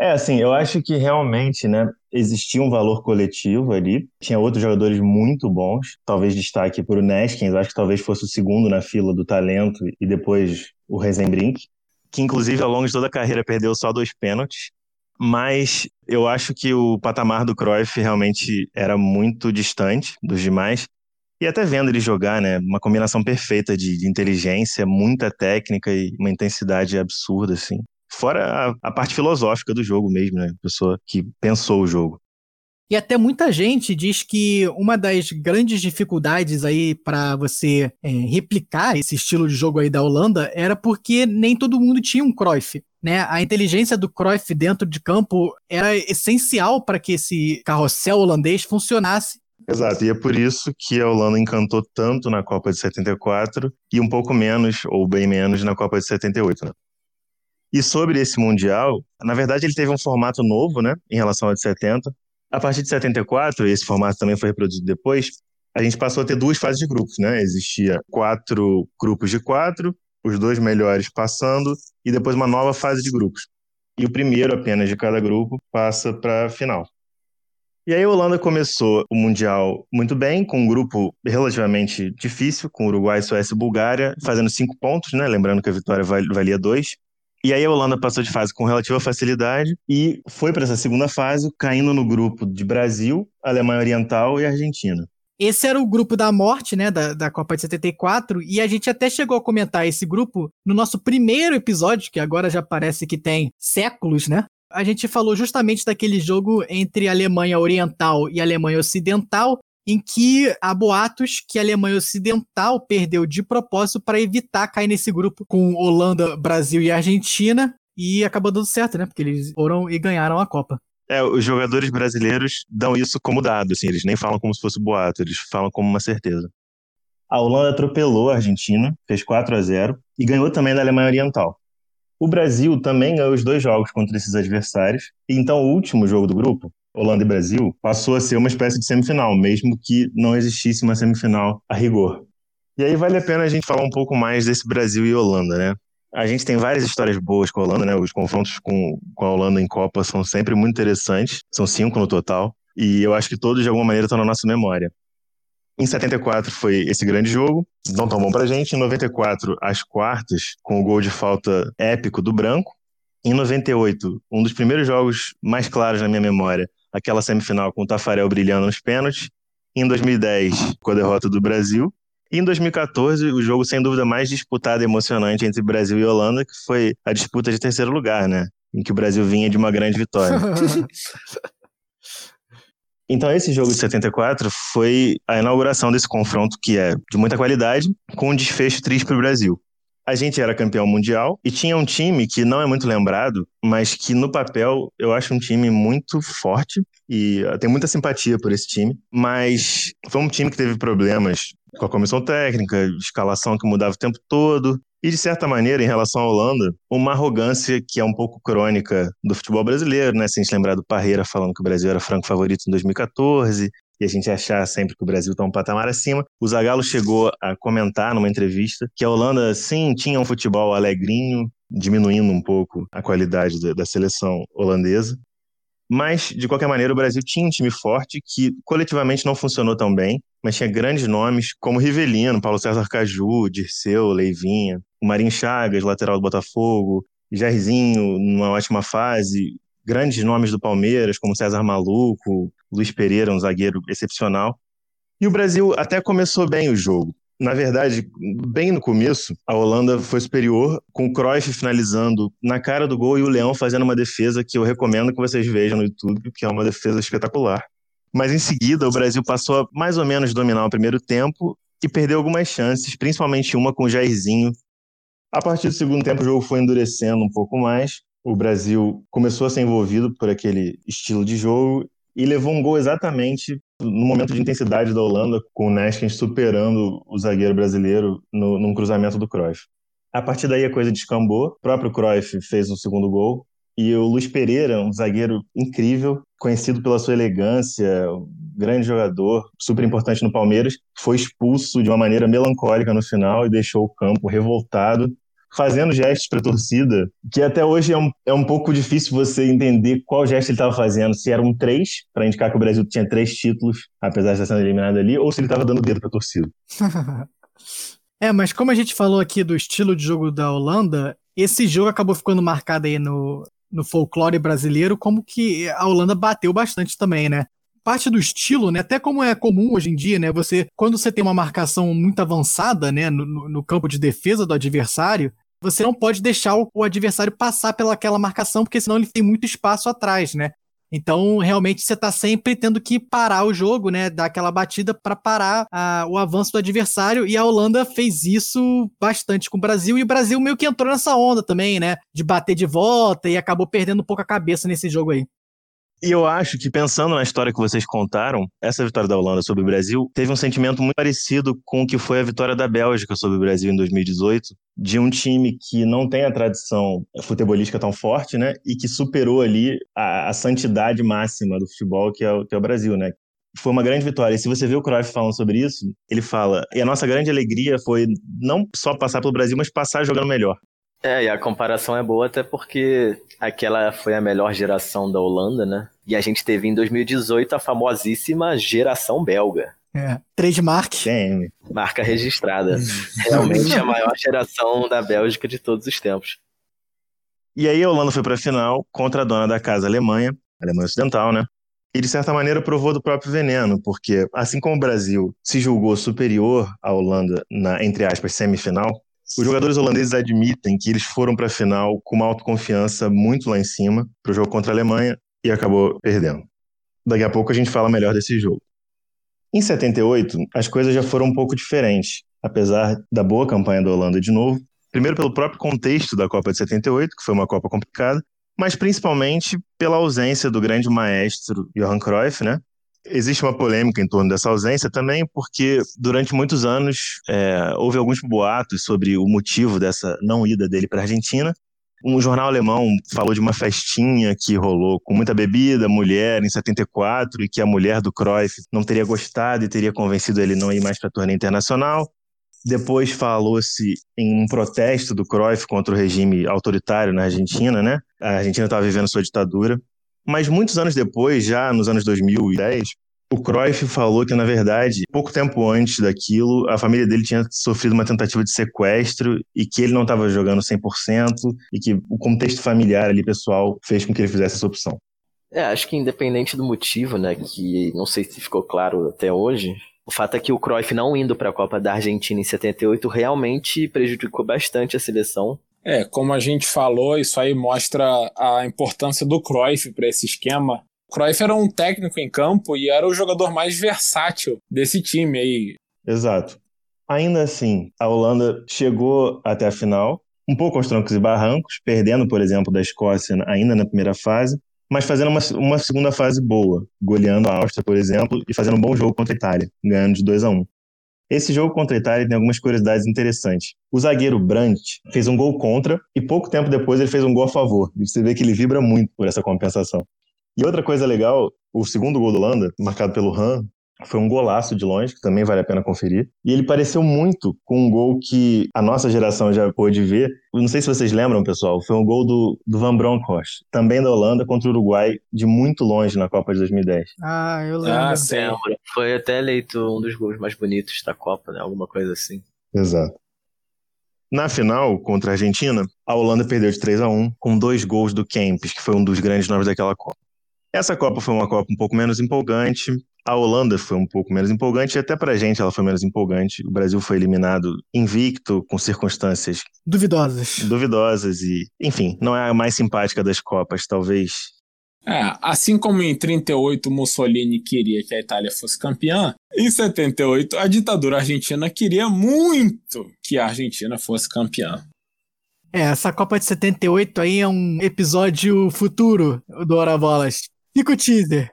Speaker 6: É, assim, eu acho que realmente, né, existia um valor coletivo ali. Tinha outros jogadores muito bons, talvez destaque por o Neskins, acho que talvez fosse o segundo na fila do talento, e depois o Rezenbrink que inclusive ao longo de toda a carreira perdeu só dois pênaltis. Mas eu acho que o patamar do Cruyff realmente era muito distante dos demais. E até vendo ele jogar, né? Uma combinação perfeita de, de inteligência, muita técnica e uma intensidade absurda, assim. Fora a, a parte filosófica do jogo mesmo, né? A pessoa que pensou o jogo.
Speaker 2: E até muita gente diz que uma das grandes dificuldades aí para você é, replicar esse estilo de jogo aí da Holanda era porque nem todo mundo tinha um Cruyff. Né? A inteligência do Cruyff dentro de campo era essencial para que esse carrossel holandês funcionasse.
Speaker 6: Exato, e é por isso que a Holanda encantou tanto na Copa de 74 e um pouco menos, ou bem menos, na Copa de 78. Né? E sobre esse Mundial, na verdade ele teve um formato novo, né, em relação ao de 70, a partir de 74, e esse formato também foi reproduzido depois, a gente passou a ter duas fases de grupos, né? Existia quatro grupos de quatro, os dois melhores passando, e depois uma nova fase de grupos. E o primeiro apenas de cada grupo passa para a final. E aí a Holanda começou o Mundial muito bem, com um grupo relativamente difícil, com Uruguai, Suécia e Bulgária, fazendo cinco pontos, né? Lembrando que a vitória valia dois. E aí a Holanda passou de fase com relativa facilidade e foi para essa segunda fase, caindo no grupo de Brasil, Alemanha Oriental e Argentina.
Speaker 2: Esse era o grupo da morte, né, da, da Copa de 74, e a gente até chegou a comentar esse grupo no nosso primeiro episódio, que agora já parece que tem séculos, né? A gente falou justamente daquele jogo entre Alemanha Oriental e Alemanha Ocidental, em que há boatos que a Alemanha Ocidental perdeu de propósito para evitar cair nesse grupo com Holanda, Brasil e Argentina, e acabou dando certo, né? Porque eles foram e ganharam a Copa.
Speaker 6: É, os jogadores brasileiros dão isso como dado, assim, eles nem falam como se fosse boato, eles falam como uma certeza. A Holanda atropelou a Argentina, fez 4 a 0 e ganhou também da Alemanha Oriental. O Brasil também ganhou os dois jogos contra esses adversários, e então o último jogo do grupo Holanda e Brasil, passou a ser uma espécie de semifinal, mesmo que não existisse uma semifinal a rigor. E aí vale a pena a gente falar um pouco mais desse Brasil e Holanda, né? A gente tem várias histórias boas com a Holanda, né? Os confrontos com, com a Holanda em Copa são sempre muito interessantes, são cinco no total, e eu acho que todos de alguma maneira estão na nossa memória. Em 74 foi esse grande jogo, não tão bom pra gente. Em 94, as quartas, com o gol de falta épico do Branco. Em 98, um dos primeiros jogos mais claros na minha memória, aquela semifinal com o Tafarel brilhando nos pênaltis. Em 2010, com a derrota do Brasil. E em 2014, o jogo sem dúvida mais disputado e emocionante entre Brasil e Holanda, que foi a disputa de terceiro lugar, né? Em que o Brasil vinha de uma grande vitória. Então, esse jogo de 74 foi a inauguração desse confronto que é de muita qualidade, com um desfecho triste para o Brasil a gente era campeão mundial e tinha um time que não é muito lembrado, mas que no papel eu acho um time muito forte e eu tenho muita simpatia por esse time, mas foi um time que teve problemas com a comissão técnica, escalação que mudava o tempo todo. E, de certa maneira, em relação à Holanda, uma arrogância que é um pouco crônica do futebol brasileiro, né? Se a gente lembrar do Parreira falando que o Brasil era franco favorito em 2014, e a gente achar sempre que o Brasil está um patamar acima. O Zagallo chegou a comentar numa entrevista que a Holanda, sim, tinha um futebol alegrinho, diminuindo um pouco a qualidade da, da seleção holandesa. Mas, de qualquer maneira, o Brasil tinha um time forte que coletivamente não funcionou tão bem, mas tinha grandes nomes como Rivelino, Paulo César Caju, Dirceu, Leivinha, o Marinho Chagas, lateral do Botafogo, Jairzinho, numa ótima fase, grandes nomes do Palmeiras, como César Maluco, Luiz Pereira, um zagueiro excepcional. E o Brasil até começou bem o jogo. Na verdade, bem no começo, a Holanda foi superior, com o Cruyff finalizando na cara do gol e o Leão fazendo uma defesa que eu recomendo que vocês vejam no YouTube, que é uma defesa espetacular. Mas em seguida, o Brasil passou a mais ou menos dominar o primeiro tempo e perdeu algumas chances, principalmente uma com o Jairzinho. A partir do segundo tempo, o jogo foi endurecendo um pouco mais. O Brasil começou a ser envolvido por aquele estilo de jogo e levou um gol exatamente no momento de intensidade da Holanda, com o Neskens superando o zagueiro brasileiro no, num cruzamento do Cruyff. A partir daí a coisa descambou, o próprio Cruyff fez o segundo gol, e o Luiz Pereira, um zagueiro incrível, conhecido pela sua elegância, um grande jogador, super importante no Palmeiras, foi expulso de uma maneira melancólica no final e deixou o campo revoltado fazendo gestos para a torcida, que até hoje é um, é um pouco difícil você entender qual gesto ele estava fazendo, se era um 3, para indicar que o Brasil tinha três títulos, apesar de estar sendo eliminado ali, ou se ele estava dando dedo para a torcida.
Speaker 2: é, mas como a gente falou aqui do estilo de jogo da Holanda, esse jogo acabou ficando marcado aí no, no folclore brasileiro como que a Holanda bateu bastante também, né? parte do estilo, né? Até como é comum hoje em dia, né? Você, quando você tem uma marcação muito avançada, né, no, no campo de defesa do adversário, você não pode deixar o, o adversário passar pelaquela marcação, porque senão ele tem muito espaço atrás, né? Então, realmente, você está sempre tendo que parar o jogo, né? Dar aquela batida para parar a, o avanço do adversário. E a Holanda fez isso bastante com o Brasil. E o Brasil meio que entrou nessa onda também, né? De bater de volta e acabou perdendo um pouco a cabeça nesse jogo aí.
Speaker 6: E eu acho que, pensando na história que vocês contaram, essa vitória da Holanda sobre o Brasil teve um sentimento muito parecido com o que foi a vitória da Bélgica sobre o Brasil em 2018, de um time que não tem a tradição futebolística tão forte, né? E que superou ali a, a santidade máxima do futebol, que é, o, que é o Brasil, né? foi uma grande vitória. E se você vê o Cruyff falando sobre isso, ele fala: e a nossa grande alegria foi não só passar pelo Brasil, mas passar jogando melhor.
Speaker 3: É, e a comparação é boa até porque aquela foi a melhor geração da Holanda, né? E a gente teve em 2018 a famosíssima geração belga.
Speaker 2: É, trademark.
Speaker 6: Tem.
Speaker 3: Marca registrada. Realmente a maior geração da Bélgica de todos os tempos.
Speaker 6: E aí a Holanda foi para a final contra a dona da casa a Alemanha, Alemanha Ocidental, né? E de certa maneira provou do próprio veneno, porque assim como o Brasil se julgou superior à Holanda na, entre aspas, semifinal, os jogadores holandeses admitem que eles foram para a final com uma autoconfiança muito lá em cima para o jogo contra a Alemanha e acabou perdendo. Daqui a pouco a gente fala melhor desse jogo. Em 78, as coisas já foram um pouco diferentes, apesar da boa campanha da Holanda de novo. Primeiro pelo próprio contexto da Copa de 78, que foi uma Copa complicada, mas principalmente pela ausência do grande maestro Johan Cruyff, né? Existe uma polêmica em torno dessa ausência também, porque durante muitos anos é, houve alguns boatos sobre o motivo dessa não ida dele para a Argentina. Um jornal alemão falou de uma festinha que rolou com muita bebida, mulher, em 74, e que a mulher do Cruyff não teria gostado e teria convencido ele não ir mais para a turnê internacional. Depois falou-se em um protesto do Cruyff contra o regime autoritário na Argentina, né? A Argentina estava vivendo sua ditadura. Mas muitos anos depois, já nos anos 2010, o Cruyff falou que, na verdade, pouco tempo antes daquilo, a família dele tinha sofrido uma tentativa de sequestro e que ele não estava jogando 100% e que o contexto familiar ali, pessoal, fez com que ele fizesse essa opção.
Speaker 3: É, acho que independente do motivo, né, que não sei se ficou claro até hoje, o fato é que o Cruyff não indo para a Copa da Argentina em 78 realmente prejudicou bastante a seleção
Speaker 4: é, como a gente falou, isso aí mostra a importância do Cruyff para esse esquema. O Cruyff era um técnico em campo e era o jogador mais versátil desse time aí.
Speaker 6: Exato. Ainda assim, a Holanda chegou até a final, um pouco aos troncos e barrancos, perdendo, por exemplo, da Escócia ainda na primeira fase, mas fazendo uma, uma segunda fase boa, goleando a Áustria, por exemplo, e fazendo um bom jogo contra a Itália, ganhando de 2 a 1 esse jogo contra a Itália tem algumas curiosidades interessantes. O zagueiro Brandt fez um gol contra e pouco tempo depois ele fez um gol a favor. E você vê que ele vibra muito por essa compensação. E outra coisa legal, o segundo gol do Holanda, marcado pelo Han, foi um golaço de longe, que também vale a pena conferir. E ele pareceu muito com um gol que a nossa geração já pôde ver. Não sei se vocês lembram, pessoal, foi um gol do, do Van Bronckhorst, também da Holanda, contra o Uruguai, de muito longe na Copa de 2010.
Speaker 2: Ah, eu lembro. Ah,
Speaker 3: sim. Foi até eleito um dos gols mais bonitos da Copa, né? Alguma coisa assim.
Speaker 6: Exato. Na final, contra a Argentina, a Holanda perdeu de 3 a 1 com dois gols do Kempis, que foi um dos grandes nomes daquela Copa. Essa Copa foi uma Copa um pouco menos empolgante, a Holanda foi um pouco menos empolgante, e até pra gente ela foi menos empolgante. O Brasil foi eliminado invicto, com circunstâncias
Speaker 2: duvidosas.
Speaker 6: Duvidosas e, enfim, não é a mais simpática das Copas, talvez.
Speaker 4: É, assim como em 38 Mussolini queria que a Itália fosse campeã, em 78 a ditadura argentina queria muito que a Argentina fosse campeã.
Speaker 2: É, essa Copa de 78 aí é um episódio futuro do Hora Bolas. Fica o teaser.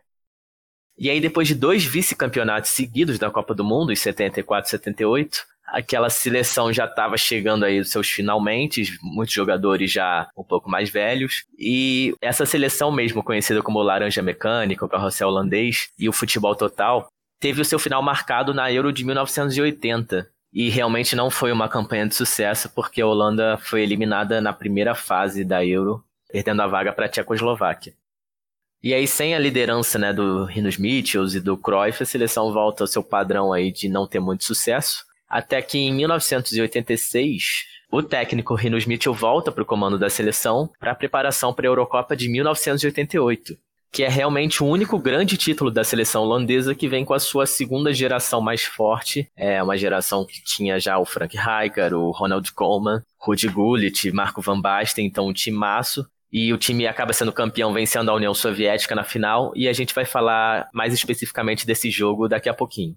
Speaker 3: E aí, depois de dois vice-campeonatos seguidos da Copa do Mundo, em 74 e 78, aquela seleção já estava chegando aí dos seus finalmente, muitos jogadores já um pouco mais velhos. E essa seleção mesmo, conhecida como Laranja Mecânica, o carrossel holandês e o futebol total, teve o seu final marcado na Euro de 1980. E realmente não foi uma campanha de sucesso, porque a Holanda foi eliminada na primeira fase da Euro, perdendo a vaga para a Tchecoslováquia. E aí, sem a liderança né, do Rinos Mitchells e do Cruyff, a seleção volta ao seu padrão aí de não ter muito sucesso. Até que em 1986, o técnico Rinos Mitchell volta para o comando da seleção para a preparação para a Eurocopa de 1988. que é realmente o único grande título da seleção holandesa que vem com a sua segunda geração mais forte. É uma geração que tinha já o Frank Rijkaard, o Ronald Koeman, Rudi Gullit, Marco Van Basten, então um timaço. E o time acaba sendo campeão vencendo a União Soviética na final, e a gente vai falar mais especificamente desse jogo daqui a pouquinho.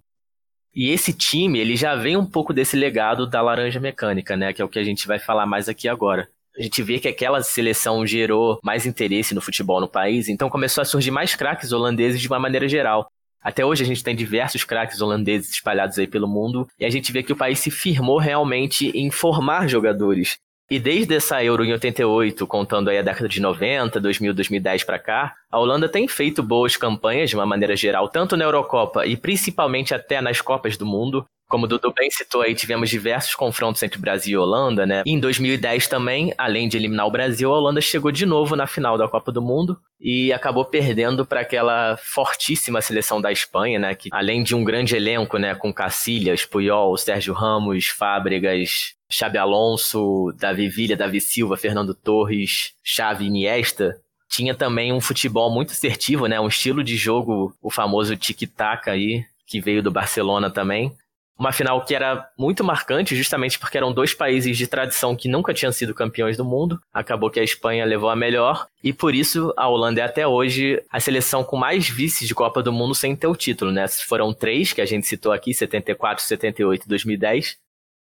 Speaker 3: E esse time, ele já vem um pouco desse legado da laranja mecânica, né, que é o que a gente vai falar mais aqui agora. A gente vê que aquela seleção gerou mais interesse no futebol no país, então começou a surgir mais craques holandeses de uma maneira geral. Até hoje a gente tem diversos craques holandeses espalhados aí pelo mundo, e a gente vê que o país se firmou realmente em formar jogadores. E desde essa Euro em 88, contando aí a década de 90, 2000, 2010 para cá, a Holanda tem feito boas campanhas de uma maneira geral, tanto na Eurocopa e principalmente até nas Copas do Mundo. Como o Dudu bem citou aí, tivemos diversos confrontos entre Brasil e Holanda, né? E em 2010 também, além de eliminar o Brasil, a Holanda chegou de novo na final da Copa do Mundo e acabou perdendo para aquela fortíssima seleção da Espanha, né? Que além de um grande elenco, né? Com Cacilhas, Puyol, Sérgio Ramos, Fábregas, Xabi Alonso, Davi Villa, Davi Silva, Fernando Torres, Xavi Iniesta, tinha também um futebol muito assertivo, né? Um estilo de jogo, o famoso tic-tac aí, que veio do Barcelona também. Uma final que era muito marcante, justamente porque eram dois países de tradição que nunca tinham sido campeões do mundo. Acabou que a Espanha levou a melhor. E por isso a Holanda é até hoje a seleção com mais vices de Copa do Mundo sem ter o título, né? Foram três que a gente citou aqui, 74, 78 e 2010.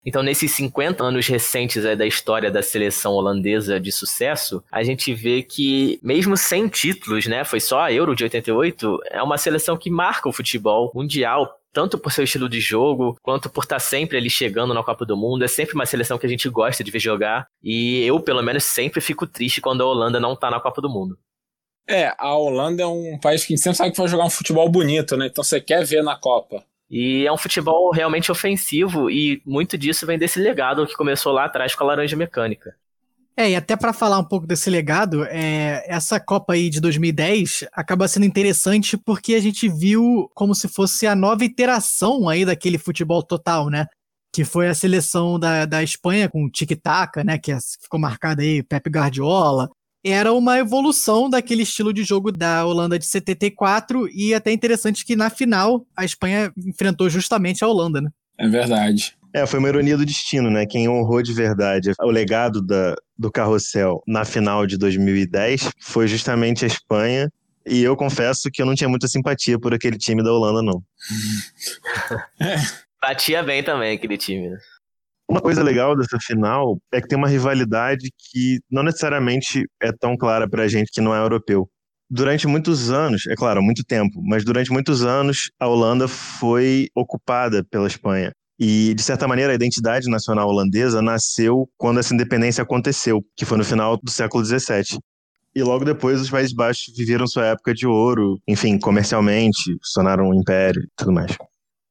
Speaker 3: Então, nesses 50 anos recentes da história da seleção holandesa de sucesso, a gente vê que, mesmo sem títulos, né, foi só a Euro de 88, é uma seleção que marca o futebol mundial tanto por seu estilo de jogo, quanto por estar sempre ali chegando na Copa do Mundo. É sempre uma seleção que a gente gosta de ver jogar. E eu, pelo menos, sempre fico triste quando a Holanda não tá na Copa do Mundo.
Speaker 4: É, a Holanda é um país que sempre sabe que vai jogar um futebol bonito, né? Então você quer ver na Copa.
Speaker 3: E é um futebol realmente ofensivo e muito disso vem desse legado que começou lá atrás com a Laranja Mecânica.
Speaker 2: É, e até para falar um pouco desse legado, é, essa Copa aí de 2010 acaba sendo interessante porque a gente viu como se fosse a nova iteração aí daquele futebol total, né? Que foi a seleção da, da Espanha com o tic-tac, né? Que é, ficou marcada aí, Pep Guardiola. Era uma evolução daquele estilo de jogo da Holanda de 74 e até interessante que na final a Espanha enfrentou justamente a Holanda, né?
Speaker 4: É verdade.
Speaker 6: É, foi uma ironia do destino, né? Quem honrou de verdade o legado da, do carrossel na final de 2010 foi justamente a Espanha. E eu confesso que eu não tinha muita simpatia por aquele time da Holanda, não.
Speaker 3: Batia bem também aquele time. Né?
Speaker 6: Uma coisa legal dessa final é que tem uma rivalidade que não necessariamente é tão clara pra gente que não é europeu. Durante muitos anos, é claro, muito tempo, mas durante muitos anos a Holanda foi ocupada pela Espanha. E, de certa maneira, a identidade nacional holandesa nasceu quando essa independência aconteceu, que foi no final do século XVII. E logo depois os Países Baixos viveram sua época de ouro, enfim, comercialmente, sonaram um império e tudo mais.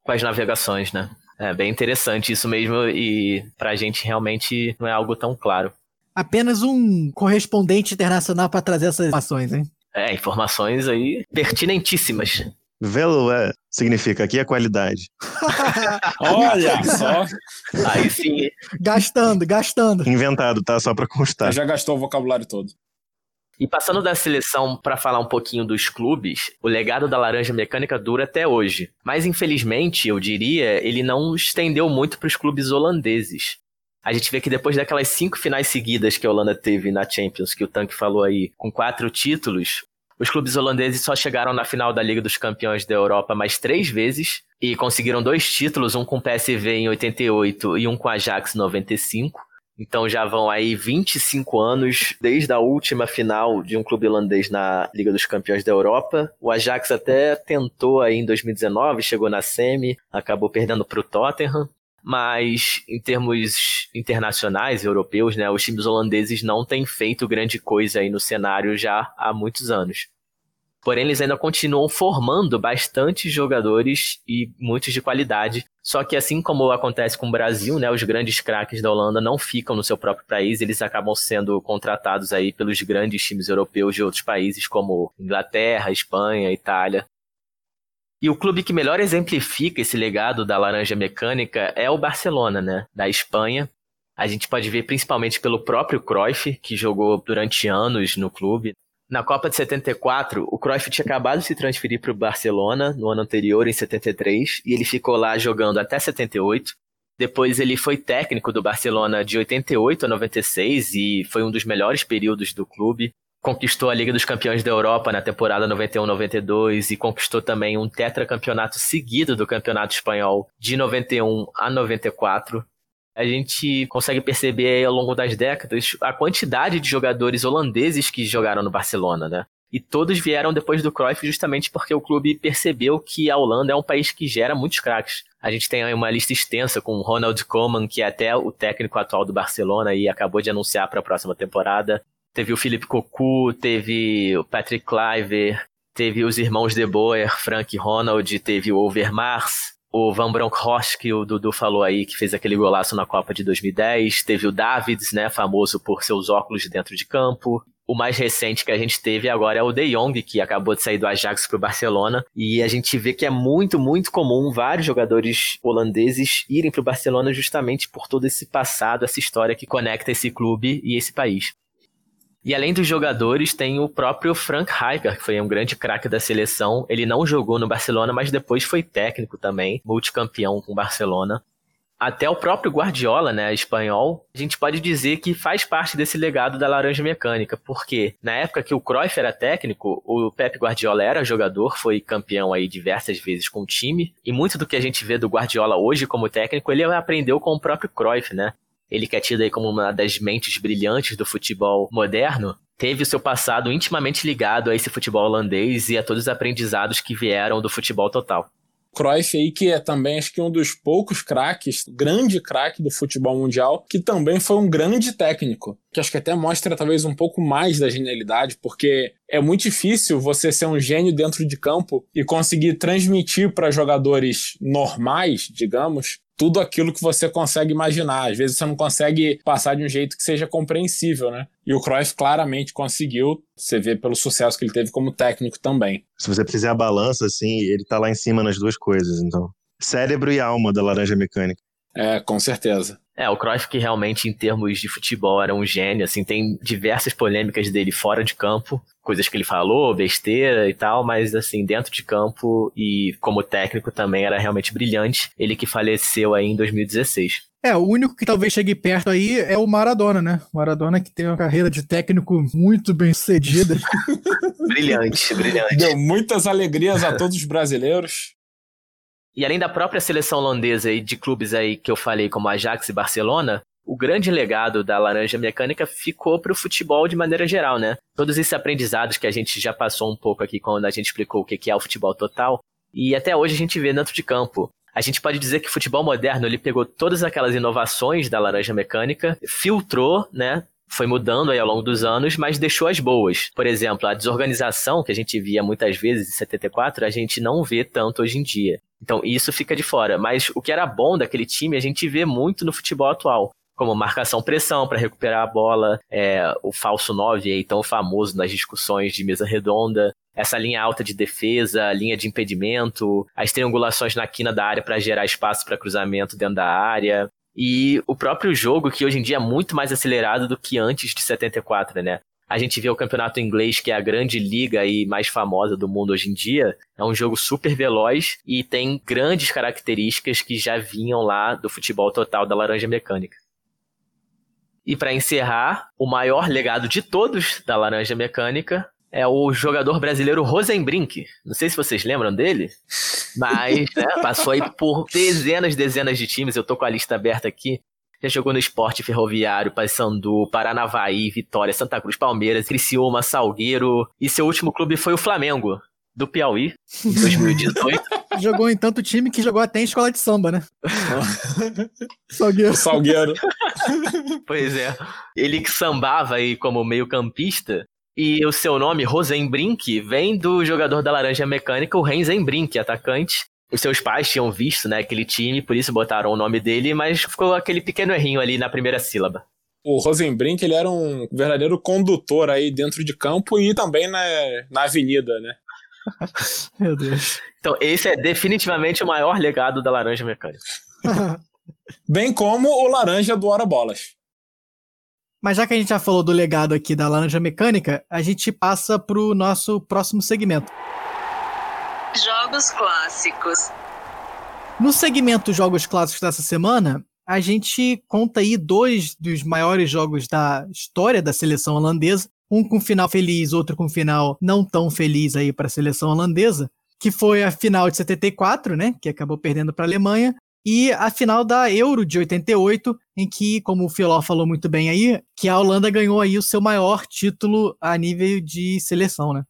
Speaker 3: Com as navegações, né? É bem interessante isso mesmo e pra gente realmente não é algo tão claro.
Speaker 2: Apenas um correspondente internacional para trazer essas informações, hein?
Speaker 3: É, informações aí pertinentíssimas.
Speaker 6: Velo é significa aqui é qualidade.
Speaker 4: Olha só.
Speaker 3: Aí sim.
Speaker 2: Gastando, gastando.
Speaker 6: Inventado, tá? Só pra constar.
Speaker 4: Já gastou o vocabulário todo.
Speaker 3: E passando da seleção para falar um pouquinho dos clubes, o legado da Laranja Mecânica dura até hoje. Mas infelizmente, eu diria, ele não estendeu muito para os clubes holandeses. A gente vê que depois daquelas cinco finais seguidas que a Holanda teve na Champions, que o Tanque falou aí, com quatro títulos, os clubes holandeses só chegaram na final da Liga dos Campeões da Europa mais três vezes e conseguiram dois títulos, um com o PSV em 88 e um com a Ajax em 95. Então já vão aí 25 anos desde a última final de um clube holandês na Liga dos Campeões da Europa. O Ajax até tentou aí em 2019, chegou na semi, acabou perdendo para o Tottenham. Mas em termos internacionais, europeus, né, os times holandeses não têm feito grande coisa aí no cenário já há muitos anos. Porém, eles ainda continuam formando bastante jogadores e muitos de qualidade. Só que assim como acontece com o Brasil, né, os grandes craques da Holanda não ficam no seu próprio país, eles acabam sendo contratados aí pelos grandes times europeus de outros países como Inglaterra, Espanha, Itália. E o clube que melhor exemplifica esse legado da laranja mecânica é o Barcelona, né, da Espanha. A gente pode ver principalmente pelo próprio Cruyff, que jogou durante anos no clube. Na Copa de 74, o Cruyff tinha acabado de se transferir para o Barcelona no ano anterior, em 73, e ele ficou lá jogando até 78. Depois ele foi técnico do Barcelona de 88 a 96 e foi um dos melhores períodos do clube. Conquistou a Liga dos Campeões da Europa na temporada 91-92 e conquistou também um tetracampeonato seguido do Campeonato Espanhol de 91 a 94 a gente consegue perceber ao longo das décadas a quantidade de jogadores holandeses que jogaram no Barcelona, né? E todos vieram depois do Cruyff justamente porque o clube percebeu que a Holanda é um país que gera muitos craques. A gente tem uma lista extensa com Ronald Koeman, que é até o técnico atual do Barcelona e acabou de anunciar para a próxima temporada. Teve o Philippe Cocu, teve o Patrick Kluivert, teve os irmãos De Boer, Frank e Ronald, teve o Overmars, o Van Bronckhorst, que o Dudu falou aí, que fez aquele golaço na Copa de 2010. Teve o Davids, né, famoso por seus óculos dentro de campo. O mais recente que a gente teve agora é o De Jong, que acabou de sair do Ajax para o Barcelona. E a gente vê que é muito, muito comum vários jogadores holandeses irem para o Barcelona justamente por todo esse passado, essa história que conecta esse clube e esse país. E além dos jogadores, tem o próprio Frank Rijkaard, que foi um grande craque da seleção. Ele não jogou no Barcelona, mas depois foi técnico também, multicampeão com o Barcelona. Até o próprio Guardiola, né, espanhol, a gente pode dizer que faz parte desse legado da laranja mecânica, porque na época que o Cruyff era técnico, o Pep Guardiola era jogador, foi campeão aí diversas vezes com o time, e muito do que a gente vê do Guardiola hoje como técnico, ele aprendeu com o próprio Cruyff, né? Ele que é tido aí como uma das mentes brilhantes do futebol moderno, teve o seu passado intimamente ligado a esse futebol holandês e a todos os aprendizados que vieram do futebol total.
Speaker 4: Cruyff aí, que é também acho que um dos poucos craques, grande craque do futebol mundial, que também foi um grande técnico, que acho que até mostra talvez um pouco mais da genialidade, porque é muito difícil você ser um gênio dentro de campo e conseguir transmitir para jogadores normais, digamos, tudo aquilo que você consegue imaginar. Às vezes você não consegue passar de um jeito que seja compreensível, né? E o Cruyff claramente conseguiu, você vê pelo sucesso que ele teve como técnico também.
Speaker 6: Se você fizer a balança, assim, ele tá lá em cima nas duas coisas, então. Cérebro e alma da laranja mecânica.
Speaker 4: É, com certeza.
Speaker 3: É, o Cruyff que realmente em termos de futebol era um gênio, assim, tem diversas polêmicas dele fora de campo, coisas que ele falou, besteira e tal, mas assim, dentro de campo e como técnico também era realmente brilhante. Ele que faleceu aí em 2016.
Speaker 2: É, o único que talvez chegue perto aí é o Maradona, né? O Maradona que tem uma carreira de técnico muito bem sucedida.
Speaker 3: brilhante, brilhante.
Speaker 4: Deu muitas alegrias a todos os brasileiros.
Speaker 3: E além da própria seleção holandesa e de clubes aí que eu falei, como Ajax e Barcelona, o grande legado da laranja mecânica ficou para o futebol de maneira geral, né? Todos esses aprendizados que a gente já passou um pouco aqui quando a gente explicou o que é o futebol total, e até hoje a gente vê dentro de campo. A gente pode dizer que o futebol moderno ele pegou todas aquelas inovações da laranja mecânica, filtrou, né? Foi mudando aí ao longo dos anos, mas deixou as boas. Por exemplo, a desorganização que a gente via muitas vezes em 74, a gente não vê tanto hoje em dia. Então isso fica de fora. Mas o que era bom daquele time a gente vê muito no futebol atual. Como marcação-pressão para recuperar a bola, é, o falso 9 aí tão famoso nas discussões de mesa redonda, essa linha alta de defesa, linha de impedimento, as triangulações na quina da área para gerar espaço para cruzamento dentro da área. E o próprio jogo, que hoje em dia é muito mais acelerado do que antes de 74, né? A gente vê o campeonato inglês, que é a grande liga e mais famosa do mundo hoje em dia. É um jogo super veloz e tem grandes características que já vinham lá do futebol total da Laranja Mecânica. E para encerrar, o maior legado de todos da Laranja Mecânica é o jogador brasileiro Rosenbrink. Não sei se vocês lembram dele, mas né, passou aí por dezenas, dezenas de times. Eu tô com a lista aberta aqui. Já jogou no Esporte Ferroviário, Paysandu, Paranavaí, Vitória, Santa Cruz, Palmeiras, Criciúma, Salgueiro. E seu último clube foi o Flamengo, do Piauí, em 2018.
Speaker 2: jogou em tanto time que jogou até em escola de samba, né? Salgueiro.
Speaker 4: Salgueiro.
Speaker 3: pois é. Ele que sambava aí como meio campista, e o seu nome, Rosenbrink, vem do jogador da Laranja Mecânica, o Renzenbrink, atacante, os seus pais tinham visto, né, aquele time, por isso botaram o nome dele, mas ficou aquele pequeno errinho ali na primeira sílaba.
Speaker 4: O Rosenbrink, ele era um verdadeiro condutor aí dentro de campo e também na, na avenida, né?
Speaker 2: Meu Deus.
Speaker 3: Então, esse é definitivamente o maior legado da Laranja Mecânica.
Speaker 4: Bem como o Laranja do Hora Bolas.
Speaker 2: Mas já que a gente já falou do legado aqui da Laranja Mecânica, a gente passa pro nosso próximo segmento.
Speaker 5: Jogos clássicos.
Speaker 2: No segmento Jogos Clássicos dessa semana, a gente conta aí dois dos maiores jogos da história da seleção holandesa, um com final feliz, outro com final não tão feliz aí para a seleção holandesa, que foi a final de 74, né, que acabou perdendo para a Alemanha, e a final da Euro de 88, em que, como o Filó falou muito bem aí, que a Holanda ganhou aí o seu maior título a nível de seleção, né?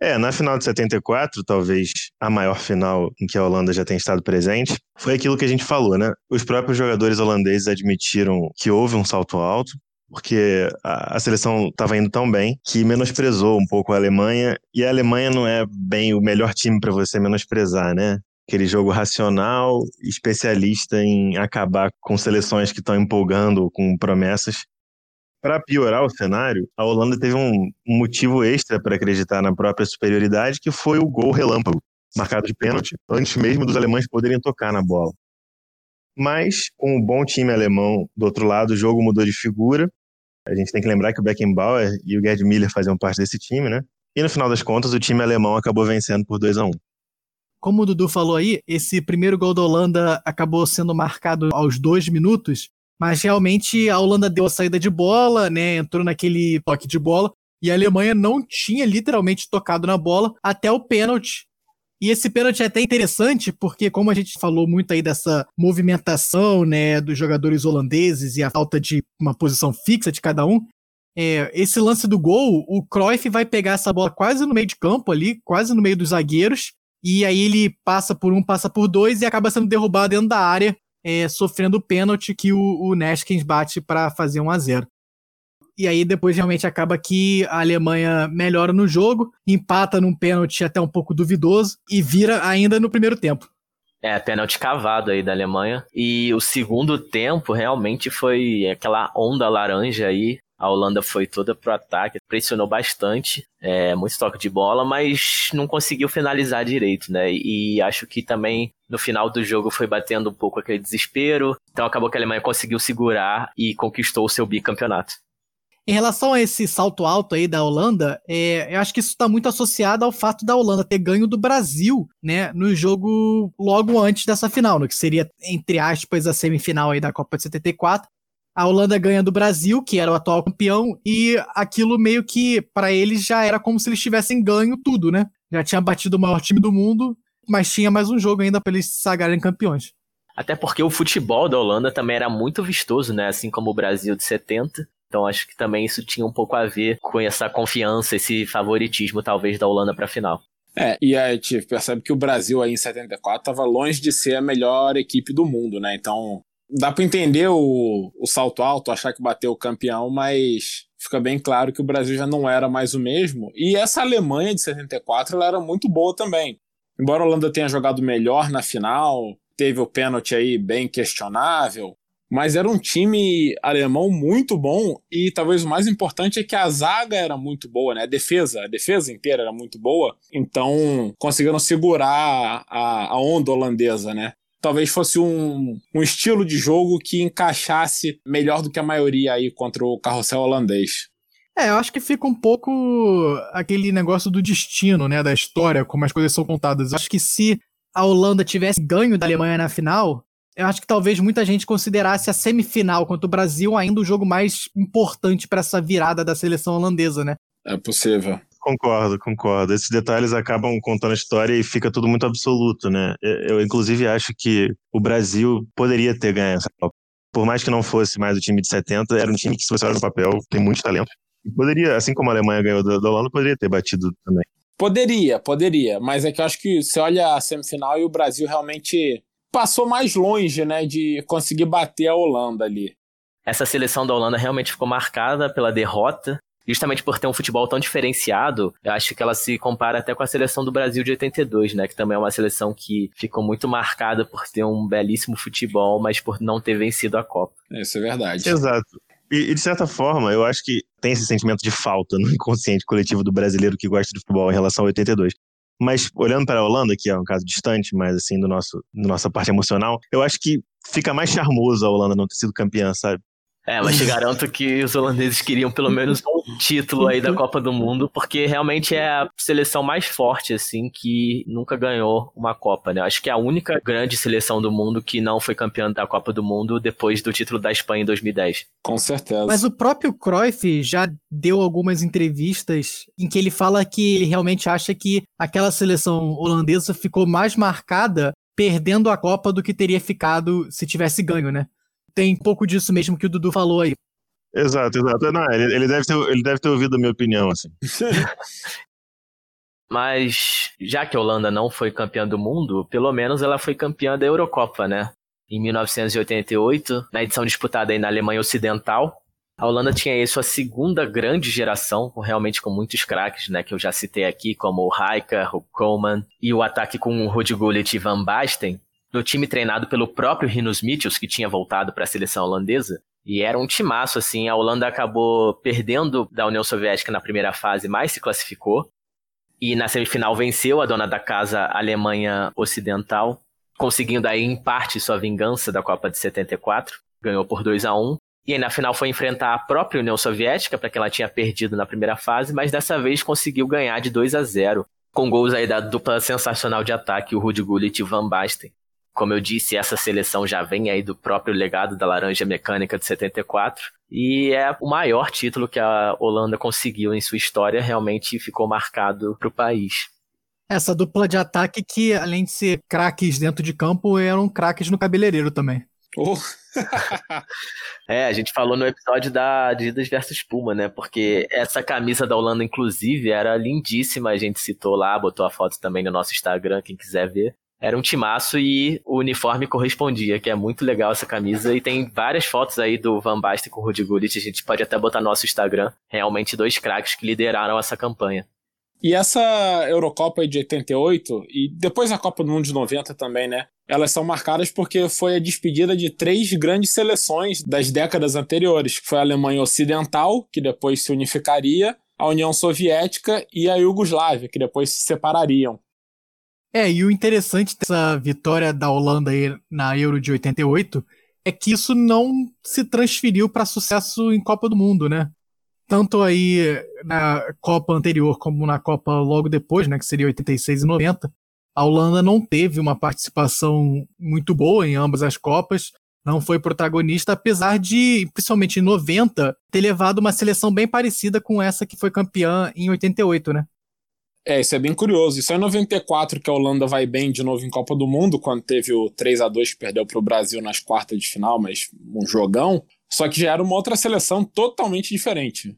Speaker 6: É, na final de 74, talvez a maior final em que a Holanda já tem estado presente, foi aquilo que a gente falou, né? Os próprios jogadores holandeses admitiram que houve um salto alto, porque a, a seleção estava indo tão bem que menosprezou um pouco a Alemanha, e a Alemanha não é bem o melhor time para você menosprezar, né? aquele jogo racional, especialista em acabar com seleções que estão empolgando com promessas. Para piorar o cenário, a Holanda teve um motivo extra para acreditar na própria superioridade, que foi o gol relâmpago, marcado de pênalti, antes mesmo dos alemães poderem tocar na bola. Mas, com o bom time alemão do outro lado, o jogo mudou de figura. A gente tem que lembrar que o Beckenbauer e o Gerd Miller faziam parte desse time, né? E no final das contas, o time alemão acabou vencendo por 2 a 1
Speaker 2: como o Dudu falou aí, esse primeiro gol da Holanda acabou sendo marcado aos dois minutos, mas realmente a Holanda deu a saída de bola, né? Entrou naquele toque de bola e a Alemanha não tinha literalmente tocado na bola até o pênalti. E esse pênalti é até interessante porque, como a gente falou muito aí dessa movimentação, né, dos jogadores holandeses e a falta de uma posição fixa de cada um, é, esse lance do gol, o Cruyff vai pegar essa bola quase no meio de campo ali, quase no meio dos zagueiros, e aí ele passa por um, passa por dois e acaba sendo derrubado dentro da área, é, sofrendo o pênalti que o, o Neskins bate para fazer 1 a 0 E aí depois realmente acaba que a Alemanha melhora no jogo, empata num pênalti até um pouco duvidoso e vira ainda no primeiro tempo.
Speaker 3: É, pênalti cavado aí da Alemanha. E o segundo tempo realmente foi aquela onda laranja aí a Holanda foi toda pro ataque, pressionou bastante, é, muito toque de bola, mas não conseguiu finalizar direito, né? E acho que também no final do jogo foi batendo um pouco aquele desespero. Então acabou que a Alemanha conseguiu segurar e conquistou o seu bicampeonato.
Speaker 2: Em relação a esse salto alto aí da Holanda, é, eu acho que isso está muito associado ao fato da Holanda ter ganho do Brasil, né, no jogo logo antes dessa final, no que seria, entre aspas, a semifinal aí da Copa de 74, a Holanda ganha do Brasil, que era o atual campeão, e aquilo meio que, para eles, já era como se eles tivessem ganho tudo, né? Já tinha batido o maior time do mundo, mas tinha mais um jogo ainda para eles se sagrarem campeões.
Speaker 3: Até porque o futebol da Holanda também era muito vistoso, né? Assim como o Brasil de 70. Então acho que também isso tinha um pouco a ver com essa confiança, esse favoritismo talvez da Holanda para a final.
Speaker 4: É, e a gente percebe que o Brasil aí em 74 estava longe de ser a melhor equipe do mundo, né? Então dá para entender o, o salto alto, achar que bateu o campeão, mas fica bem claro que o Brasil já não era mais o mesmo. E essa Alemanha de 74 ela era muito boa também. Embora a Holanda tenha jogado melhor na final, teve o pênalti aí bem questionável, mas era um time alemão muito bom e talvez o mais importante é que a zaga era muito boa, né? A defesa, a defesa inteira era muito boa, então conseguiram segurar a, a onda holandesa, né? Talvez fosse um, um estilo de jogo que encaixasse melhor do que a maioria aí contra o carrossel holandês.
Speaker 2: É, eu acho que fica um pouco aquele negócio do destino, né, da história, como as coisas são contadas. Eu acho que se a Holanda tivesse ganho da Alemanha na final, eu acho que talvez muita gente considerasse a semifinal contra o Brasil ainda o jogo mais importante para essa virada da seleção holandesa, né?
Speaker 4: É possível.
Speaker 6: Concordo, concordo. Esses detalhes acabam contando a história e fica tudo muito absoluto, né? Eu, inclusive, acho que o Brasil poderia ter ganho essa Copa. Por mais que não fosse mais o time de 70, era um time que, se você olhar no papel, tem muito talento. E poderia, assim como a Alemanha ganhou da, da Holanda, poderia ter batido também.
Speaker 4: Poderia, poderia. Mas é que eu acho que você olha a semifinal e o Brasil realmente passou mais longe, né, de conseguir bater a Holanda ali.
Speaker 3: Essa seleção da Holanda realmente ficou marcada pela derrota justamente por ter um futebol tão diferenciado, eu acho que ela se compara até com a seleção do Brasil de 82, né? Que também é uma seleção que ficou muito marcada por ter um belíssimo futebol, mas por não ter vencido a Copa.
Speaker 4: Isso é verdade.
Speaker 6: Exato. E, de certa forma, eu acho que tem esse sentimento de falta no inconsciente coletivo do brasileiro que gosta de futebol em relação a 82. Mas olhando para a Holanda, que é um caso distante, mas assim, do nosso, da nossa parte emocional, eu acho que fica mais charmoso a Holanda não ter sido campeã, sabe?
Speaker 3: É, mas te garanto que os holandeses queriam pelo menos um título aí da Copa do Mundo, porque realmente é a seleção mais forte, assim, que nunca ganhou uma Copa, né? Acho que é a única grande seleção do mundo que não foi campeã da Copa do Mundo depois do título da Espanha em 2010.
Speaker 4: Com certeza.
Speaker 2: Mas o próprio Cruyff já deu algumas entrevistas em que ele fala que ele realmente acha que aquela seleção holandesa ficou mais marcada perdendo a Copa do que teria ficado se tivesse ganho, né? tem um pouco disso mesmo que o Dudu falou aí.
Speaker 6: Exato, exato. Não, ele, ele, deve ter, ele deve ter ouvido a minha opinião, assim.
Speaker 3: Mas, já que a Holanda não foi campeã do mundo, pelo menos ela foi campeã da Eurocopa, né? Em 1988, na edição disputada aí na Alemanha Ocidental, a Holanda tinha aí sua segunda grande geração, realmente com muitos craques, né? Que eu já citei aqui, como o Rijkaard, o Koeman, e o ataque com o Ruud Gullit e Van Basten do time treinado pelo próprio Rinus Michels, que tinha voltado para a seleção holandesa. E era um timaço, assim. A Holanda acabou perdendo da União Soviética na primeira fase, mas se classificou. E na semifinal venceu a dona da casa a Alemanha Ocidental, conseguindo aí, em parte, sua vingança da Copa de 74. Ganhou por 2 a 1 E aí na final foi enfrentar a própria União Soviética, para que ela tinha perdido na primeira fase, mas dessa vez conseguiu ganhar de 2 a 0 com gols aí da dupla sensacional de ataque, o Ruud Gullit e Van Basten. Como eu disse, essa seleção já vem aí do próprio legado da Laranja Mecânica de 74 e é o maior título que a Holanda conseguiu em sua história, realmente ficou marcado para o país.
Speaker 2: Essa dupla de ataque que, além de ser craques dentro de campo, eram craques no cabeleireiro também.
Speaker 3: Oh. é, a gente falou no episódio da Adidas versus Puma, né? Porque essa camisa da Holanda, inclusive, era lindíssima. A gente citou lá, botou a foto também no nosso Instagram, quem quiser ver era um timaço e o uniforme correspondia, que é muito legal essa camisa. E tem várias fotos aí do Van Basten com o Rudy Gullit, a gente pode até botar no nosso Instagram. Realmente dois craques que lideraram essa campanha.
Speaker 4: E essa Eurocopa de 88, e depois a Copa do Mundo de 90 também, né? Elas são marcadas porque foi a despedida de três grandes seleções das décadas anteriores, que foi a Alemanha Ocidental, que depois se unificaria, a União Soviética e a Iugoslávia, que depois se separariam.
Speaker 2: É, e o interessante dessa vitória da Holanda na Euro de 88 é que isso não se transferiu para sucesso em Copa do Mundo, né? Tanto aí na Copa anterior como na Copa logo depois, né, que seria 86 e 90, a Holanda não teve uma participação muito boa em ambas as Copas, não foi protagonista, apesar de, principalmente em 90, ter levado uma seleção bem parecida com essa que foi campeã em 88, né?
Speaker 4: É, isso é bem curioso. Isso é em 94 que a Holanda vai bem de novo em Copa do Mundo, quando teve o 3 a 2 que perdeu para o Brasil nas quartas de final, mas um jogão. Só que já era uma outra seleção totalmente diferente.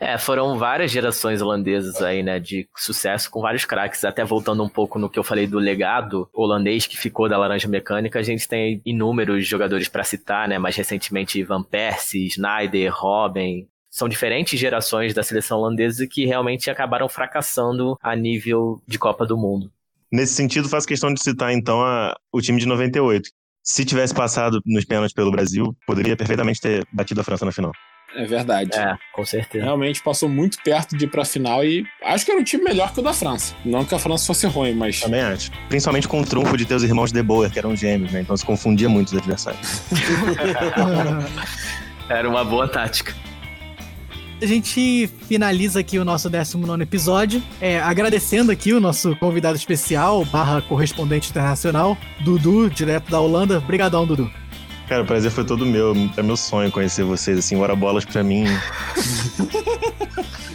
Speaker 3: É, foram várias gerações holandesas aí, né, de sucesso com vários craques. Até voltando um pouco no que eu falei do legado holandês que ficou da Laranja Mecânica, a gente tem inúmeros jogadores para citar, né, mais recentemente Van Persie, Schneider, Robben, são diferentes gerações da seleção holandesa que realmente acabaram fracassando a nível de Copa do Mundo.
Speaker 6: Nesse sentido, faço questão de citar então a, o time de 98. Se tivesse passado nos pênaltis pelo Brasil, poderia perfeitamente ter batido a França na final.
Speaker 4: É verdade.
Speaker 3: É, com certeza.
Speaker 4: Realmente passou muito perto de ir pra final e acho que era um time melhor que o da França. Não que a França fosse ruim, mas.
Speaker 6: Também acho. Principalmente com o trunfo de ter os irmãos De Boer, que eram gêmeos, né? Então se confundia muito os adversários.
Speaker 3: era uma boa tática.
Speaker 2: A gente finaliza aqui o nosso 19 episódio, é, agradecendo aqui o nosso convidado especial, barra correspondente internacional, Dudu, direto da Holanda. Obrigadão, Dudu.
Speaker 6: Cara, o prazer foi todo meu. É meu sonho conhecer vocês, assim, hora bolas pra mim.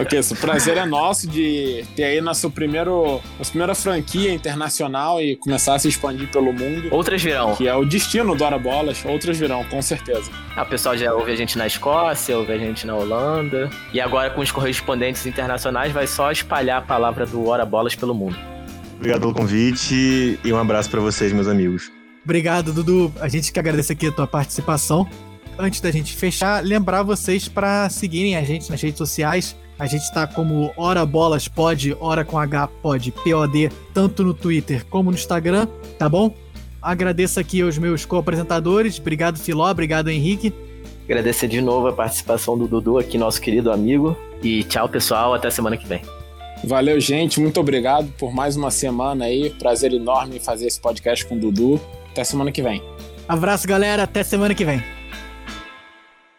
Speaker 4: Ok, o prazer é nosso de ter aí nosso primeiro, nossa primeira franquia internacional e começar a se expandir pelo mundo.
Speaker 3: Outras virão.
Speaker 4: Que é o destino do Hora Bolas, outras virão, com certeza.
Speaker 3: Ah, o pessoal já ouve a gente na Escócia, ouve a gente na Holanda. E agora com os correspondentes internacionais vai só espalhar a palavra do Hora Bolas pelo mundo.
Speaker 6: Obrigado pelo convite e um abraço para vocês, meus amigos.
Speaker 2: Obrigado, Dudu. A gente que agradece aqui a tua participação. Antes da gente fechar, lembrar vocês para seguirem a gente nas redes sociais a gente tá como Hora Bolas Pod, Hora com H Pod, POD, tanto no Twitter como no Instagram, tá bom? Agradeço aqui aos meus co-apresentadores. Obrigado, Filó. Obrigado, Henrique.
Speaker 3: Agradecer de novo a participação do Dudu aqui, nosso querido amigo. E tchau, pessoal. Até semana que vem.
Speaker 4: Valeu, gente. Muito obrigado por mais uma semana aí. Prazer enorme fazer esse podcast com o Dudu. Até semana que vem.
Speaker 2: Abraço, galera. Até semana que vem.